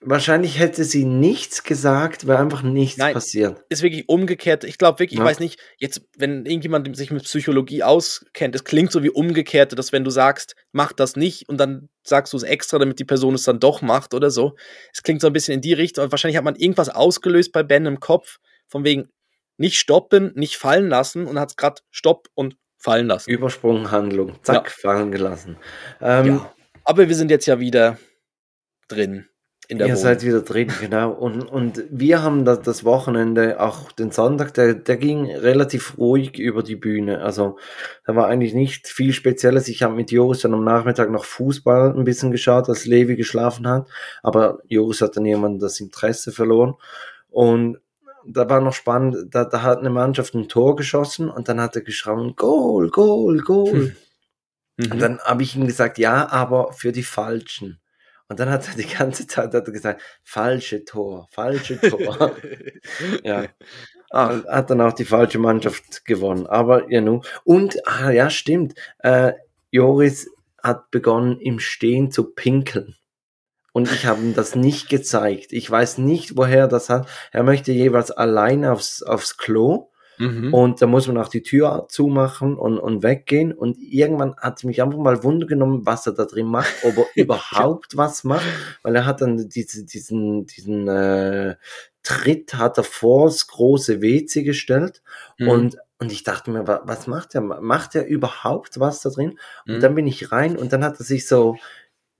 wahrscheinlich hätte sie nichts gesagt, wäre einfach nichts Nein, passiert. Ist wirklich umgekehrt. Ich glaube wirklich, ja. ich weiß nicht, jetzt, wenn irgendjemand sich mit Psychologie auskennt, es klingt so wie umgekehrt, dass wenn du sagst, mach das nicht und dann sagst du es extra, damit die Person es dann doch macht oder so. Es klingt so ein bisschen in die Richtung und wahrscheinlich hat man irgendwas ausgelöst bei Ben im Kopf, von wegen nicht stoppen, nicht fallen lassen und hat es gerade Stopp und fallen lassen. Übersprunghandlung, zack, ja. fallen gelassen. Ähm, ja. Aber wir sind jetzt ja wieder drin. In der Ihr Wohnung. seid wieder drin, genau. Und, und wir haben das, das Wochenende, auch den Sonntag, der, der ging relativ ruhig über die Bühne. Also da war eigentlich nicht viel Spezielles. Ich habe mit Joris dann am Nachmittag noch Fußball ein bisschen geschaut, als Levi geschlafen hat. Aber Joris hat dann irgendwann das Interesse verloren. Und da war noch spannend, da, da hat eine Mannschaft ein Tor geschossen und dann hat er geschrien, Goal, Goal, Goal. Hm. Mhm. Und dann habe ich ihm gesagt, ja, aber für die Falschen. Und dann hat er die ganze Zeit hat er gesagt, falsche Tor, falsche Tor. ja. Ach, Hat dann auch die falsche Mannschaft gewonnen. Aber ja, nun. Und, ah, ja, stimmt. Äh, Joris hat begonnen, im Stehen zu pinkeln. Und ich habe ihm das nicht gezeigt. Ich weiß nicht, woher das hat. Er möchte jeweils allein aufs, aufs Klo. Mhm. Und da muss man auch die Tür zumachen und, und weggehen. Und irgendwann hat mich einfach mal Wunder genommen, was er da drin macht, ob er überhaupt was macht. Weil er hat dann diese, diesen, diesen äh, Tritt hat er vors große WC gestellt. Mhm. Und, und ich dachte mir, wa- was macht er? Macht er überhaupt was da drin? Und Mhm. dann bin ich rein und dann hat er sich so,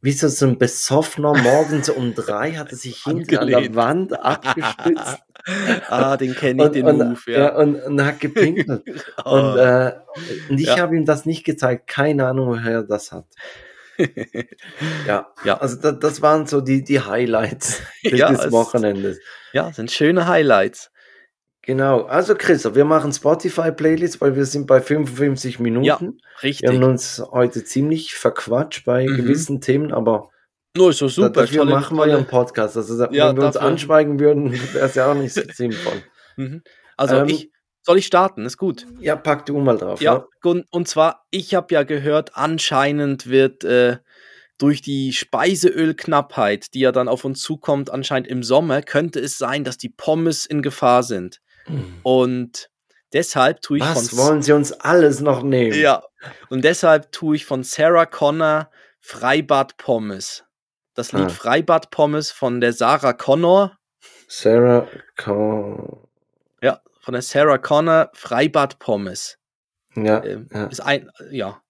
wie so, so ein Besoffener, morgens um drei hat er sich hinten an der. Wand abgestützt. ah, den kenne ich, und, den und, Move, ja. ja. und, und hat gepinkelt. Und, Oh. äh, und ich Ja. habe ihm das nicht gezeigt. Keine Ahnung, woher er das hat. Ja, Ja. also da, das waren so die, die Highlights des, Ja, des es- Wochenendes. ja, sind schöne Highlights. Genau. Also Christoph, wir machen Spotify-Playlists, weil wir sind bei 55 Minuten. Ja, Wir Richtig. haben uns heute ziemlich verquatscht bei Mhm. gewissen Themen, aber Nur ist so super, dafür machen wir ja einen Podcast. Also da- Ja, wenn wir uns anschweigen würden, wäre es ja auch nicht so sinnvoll. Mhm. Also Ähm, ich soll ich starten, ist gut. Ja, pack du mal drauf. Ja, und, und zwar, ich habe ja gehört, anscheinend wird äh, durch die Speiseölknappheit, die ja dann auf uns zukommt, anscheinend im Sommer, könnte es sein, dass die Pommes in Gefahr sind. Mhm. Und deshalb tue ich Was von wollen sie uns alles noch nehmen? ja, und deshalb tue ich von Sarah Connor Freibad Pommes. Das Lied Ah. Freibad Pommes von der Sarah Connor. Sarah Con Ja, von der Sarah Connor Freibad Pommes. ja, Ähm, ja. Ist ein, ja,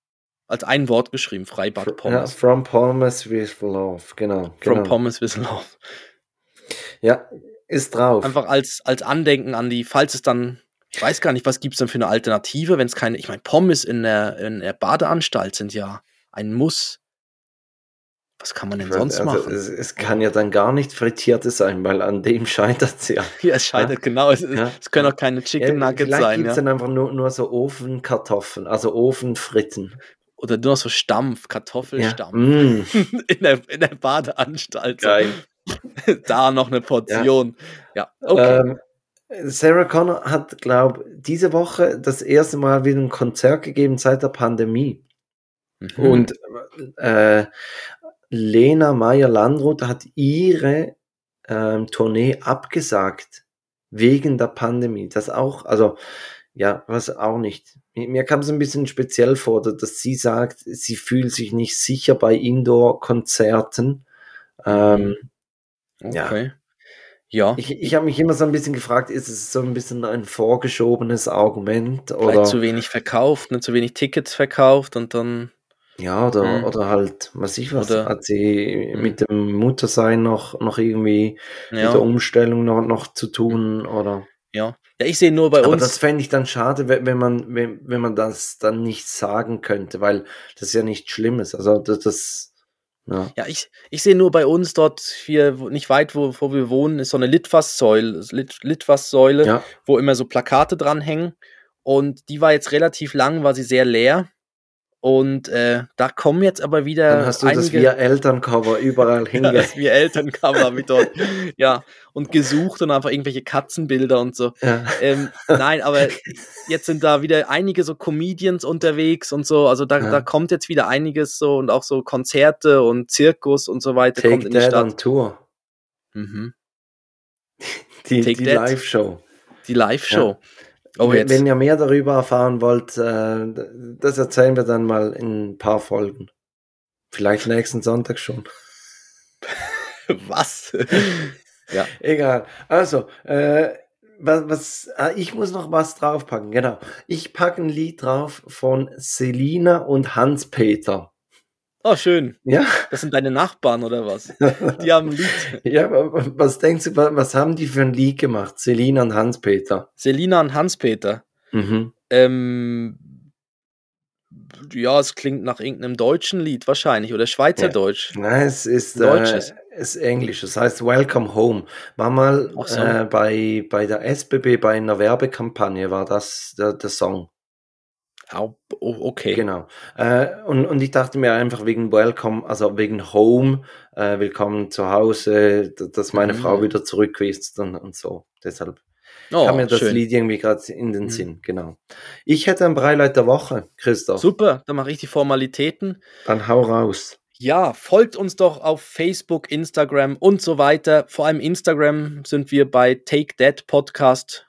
als ein Wort geschrieben, Freibad ja, Pommes. from Pommes with Love, genau. From genau. Pommes with Love. Ja, ist drauf. Einfach als, als Andenken an die, falls es dann, ich weiß gar nicht, was gibt es denn für eine Alternative, wenn es keine, ich meine, Pommes in der, in der Badeanstalt sind ja ein Muss. Was kann man denn sonst also, machen? Es, es kann ja dann gar nicht frittiertes sein, weil an dem scheitert es ja. Ja, es scheitert, genau. Es, Ja. es können auch keine Chicken ja Nuggets vielleicht sein, gibt es ja. dann einfach nur, nur so Ofenkartoffeln, also Ofenfritten. Oder nur noch so Stampf, Ja. Kartoffelstampf. Mm, In, der, in der Badeanstalt. geil. da noch eine Portion. Ja, okay. Ähm, Sarah Connor hat, glaube diese Woche das erste Mal wieder ein Konzert gegeben seit der Pandemie. Mhm. Und äh, Lena Meyer-Landrut hat ihre ähm, Tournee abgesagt wegen der Pandemie. Das auch, also ja, was auch nicht. Mir, kam es ein bisschen speziell vor, da- dass sie sagt, sie fühlt sich nicht sicher bei Indoor-Konzerten. Ähm, ja. okay. Ja, ich ich habe mich immer so ein bisschen gefragt, ist es so ein bisschen ein vorgeschobenes Argument vielleicht oder zu wenig verkauft, ne, zu wenig Tickets verkauft und dann. Ja, oder, Mhm. oder halt, was ich was, Oder- hat sie Mhm. mit dem Muttersein noch, noch irgendwie mit der Ja, Umstellung noch, noch zu tun, oder? ja. Ja, ich sehe nur bei Aber uns. das fände ich dann schade, wenn, man, wenn, wenn man das dann nicht sagen könnte, weil das ja nichts Schlimmes. Also, das, das ja. Ja, ich, ich sehe nur bei uns dort hier, nicht weit, wo, wo wir wohnen, ist so eine Litfaßsäule, Lit, Litfaßsäule, ja. wo immer so Plakate dranhängen. Und die war jetzt relativ lang, war sie sehr leer. Und äh, da kommen jetzt aber wieder Dann hast du das via Elterncover überall ja, hinge. das wir Elterncover mit dort, ja, und gesucht und einfach irgendwelche Katzenbilder und so. Ja. Ähm, nein, aber jetzt sind da wieder einige so Comedians unterwegs und so. Also da, Ja. da kommt jetzt wieder einiges so und auch so Konzerte und Zirkus und so weiter kommt Take in die Stadt. on Tour. Mhm. Die, die. Live-Show. Die Live-Show. Oh, wenn, ihr mehr darüber erfahren wollt, äh, das erzählen wir dann mal in ein paar Folgen. Vielleicht nächsten Sonntag schon. Was? ja. Egal. Also, äh, was, was ah, ich muss noch was draufpacken. Genau. Ich packe ein Lied drauf von Selina und Hans-Peter. Oh, schön. Ja, Das sind deine Nachbarn oder was? Die haben ein Lied. ja, wa- was denkst du, wa- was haben die für ein Lied gemacht? Selina und Hans-Peter. Selina und Hans-Peter. Mhm. Ähm, ja, es klingt nach irgendeinem deutschen Lied wahrscheinlich oder Schweizerdeutsch. Nein, es ist, äh, Deutsches. es ist Englisch. Das heißt Welcome Home. War mal so. äh, bei, bei der SBB bei einer Werbekampagne war das der, der Song. Oh, okay. Genau. Äh, und, und ich dachte mir einfach wegen Welcome, also wegen Home, äh, willkommen zu Hause, dass meine mhm. Frau wieder zurück ist und, und so. Deshalb oh, kam mir das schön. Lied irgendwie gerade in den mhm. Sinn. Genau. Ich hätte ein Breileit der Woche, Christoph. Super, dann mache ich die Formalitäten. Dann hau raus. Ja, folgt uns doch auf Facebook, Instagram und so weiter. Vor allem Instagram sind wir bei Take That Podcast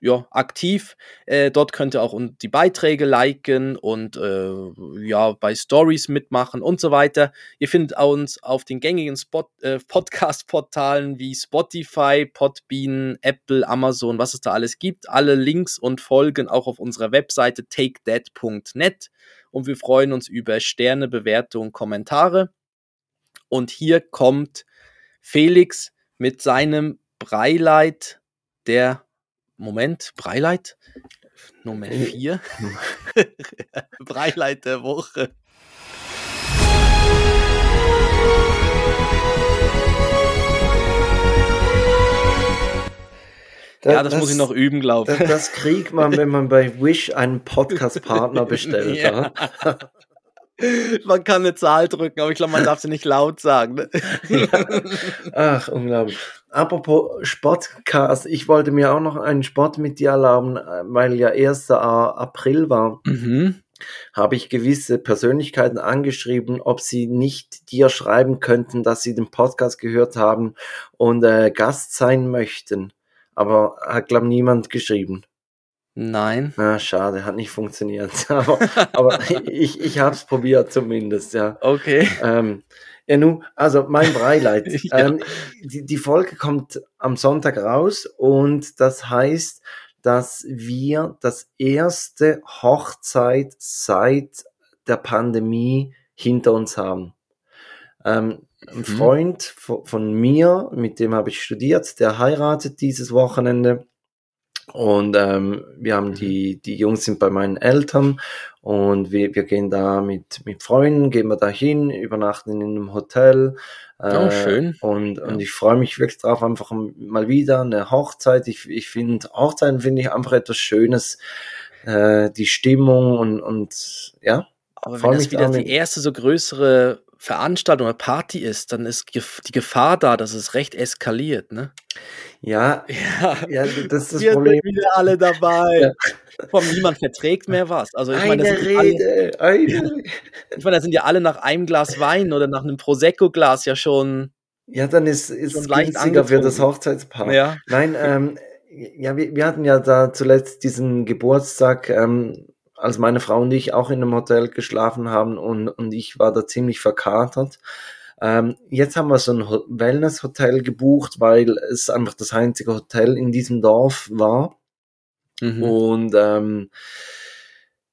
ja, aktiv. Äh, dort könnt ihr auch die Beiträge liken und äh, ja, bei Stories mitmachen und so weiter. Ihr findet uns auf den gängigen äh, Podcast-Portalen wie Spotify, Podbean, Apple, Amazon, was es da alles gibt. Alle Links und Folgen auch auf unserer Webseite takethat.net und wir freuen uns über Sterne, Bewertungen, Kommentare. Und hier kommt Felix mit seinem Breileit der Moment, Breileit? Nummer 4. Breileit der Woche. Das, ja, das, das, muss ich noch üben, glaube ich. Das, das, kriegt man, wenn man bei Wish einen Podcast-Partner bestellt. ja. Man kann eine Zahl drücken, aber ich glaube, man darf sie nicht laut sagen. Ne? Ach, unglaublich. Apropos Sportcast, ich wollte mir auch noch einen Sport mit dir erlauben, weil ja 1. April war. Mhm. Habe ich gewisse Persönlichkeiten angeschrieben, ob sie nicht dir schreiben könnten, dass sie den Podcast gehört haben und äh, Gast sein möchten. Aber hat, glaube niemand geschrieben. Nein. Na, schade, hat nicht funktioniert. aber, aber ich, ich habe es probiert zumindest, ja. Okay. Ähm, ja, nun, also mein Breileid. ja. ähm, die, die Folge kommt am Sonntag raus und das heißt, dass wir das erste Hochzeit seit der Pandemie hinter uns haben. Ähm, ein mhm. Freund von, von mir, mit dem habe ich studiert, der heiratet dieses Wochenende und ähm, wir haben mhm. die, die Jungs sind bei meinen Eltern und wir, wir gehen da mit, mit Freunden, gehen wir da hin, übernachten in einem Hotel. Äh, oh, schön. Und, und ich freue mich wirklich drauf, einfach mal wieder eine Hochzeit. Ich, ich finde, Hochzeiten finde ich einfach etwas Schönes. Äh, die Stimmung und, und ja. Aber wenn das wieder die erste so größere Veranstaltung oder Party ist, dann ist die Gefahr da, dass es recht eskaliert, ne? Ja, ja, ja das ist das Wir Problem. Sind wieder alle dabei. Ja. Vor niemand verträgt mehr was. Also ich meine, das Rede, alle, ich meine, da sind ja alle nach einem Glas Wein oder nach einem Prosecco-Glas ja schon. Ja, dann ist es günstiger für das Hochzeitspaar. Ja. Nein, ähm, ja, wir, wir hatten ja da zuletzt diesen Geburtstag ähm, als meine Frau und ich auch in einem Hotel geschlafen haben und, und ich war da ziemlich verkatert. Ähm, jetzt haben wir so ein Wellness-Hotel gebucht, weil es einfach das einzige Hotel in diesem Dorf war. Mhm. Und ähm,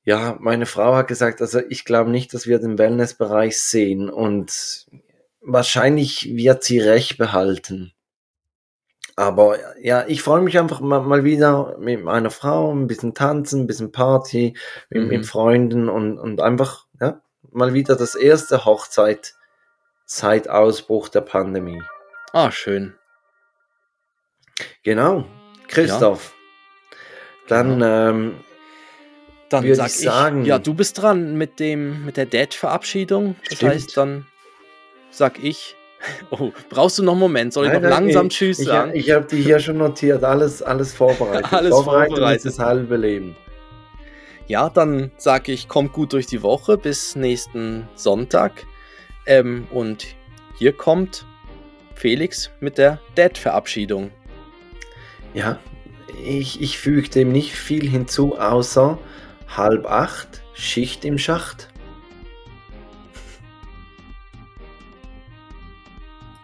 ja, meine Frau hat gesagt, also ich glaube nicht, dass wir den Wellness-Bereich sehen und wahrscheinlich wird sie recht behalten. Aber ja, ich freue mich einfach mal, mal, wieder mit meiner Frau, ein bisschen tanzen, ein bisschen Party, mit, mhm. mit Freunden und, und einfach ja, mal wieder das erste Hochzeit seit Ausbruch der Pandemie. Ah, schön. Genau. Christoph. Ja. Dann, genau. ähm, dann sag ich, sagen, ja, du bist dran mit dem, mit der Dad-Verabschiedung. Das stimmt. heißt, dann sag ich, Oh, brauchst du noch einen Moment? Soll ich nein, noch nein, langsam ich, Tschüss sagen? Ich, ich habe die hier schon notiert, alles, alles vorbereitet. alles vorbereitet. vorbereitet. das halbe Leben. Ja, dann sage ich, kommt gut durch die Woche bis nächsten Sonntag. Ähm, und hier kommt Felix mit der Dad-Verabschiedung. Ja, ich, ich füge dem nicht viel hinzu, außer halb acht, Schicht im Schacht.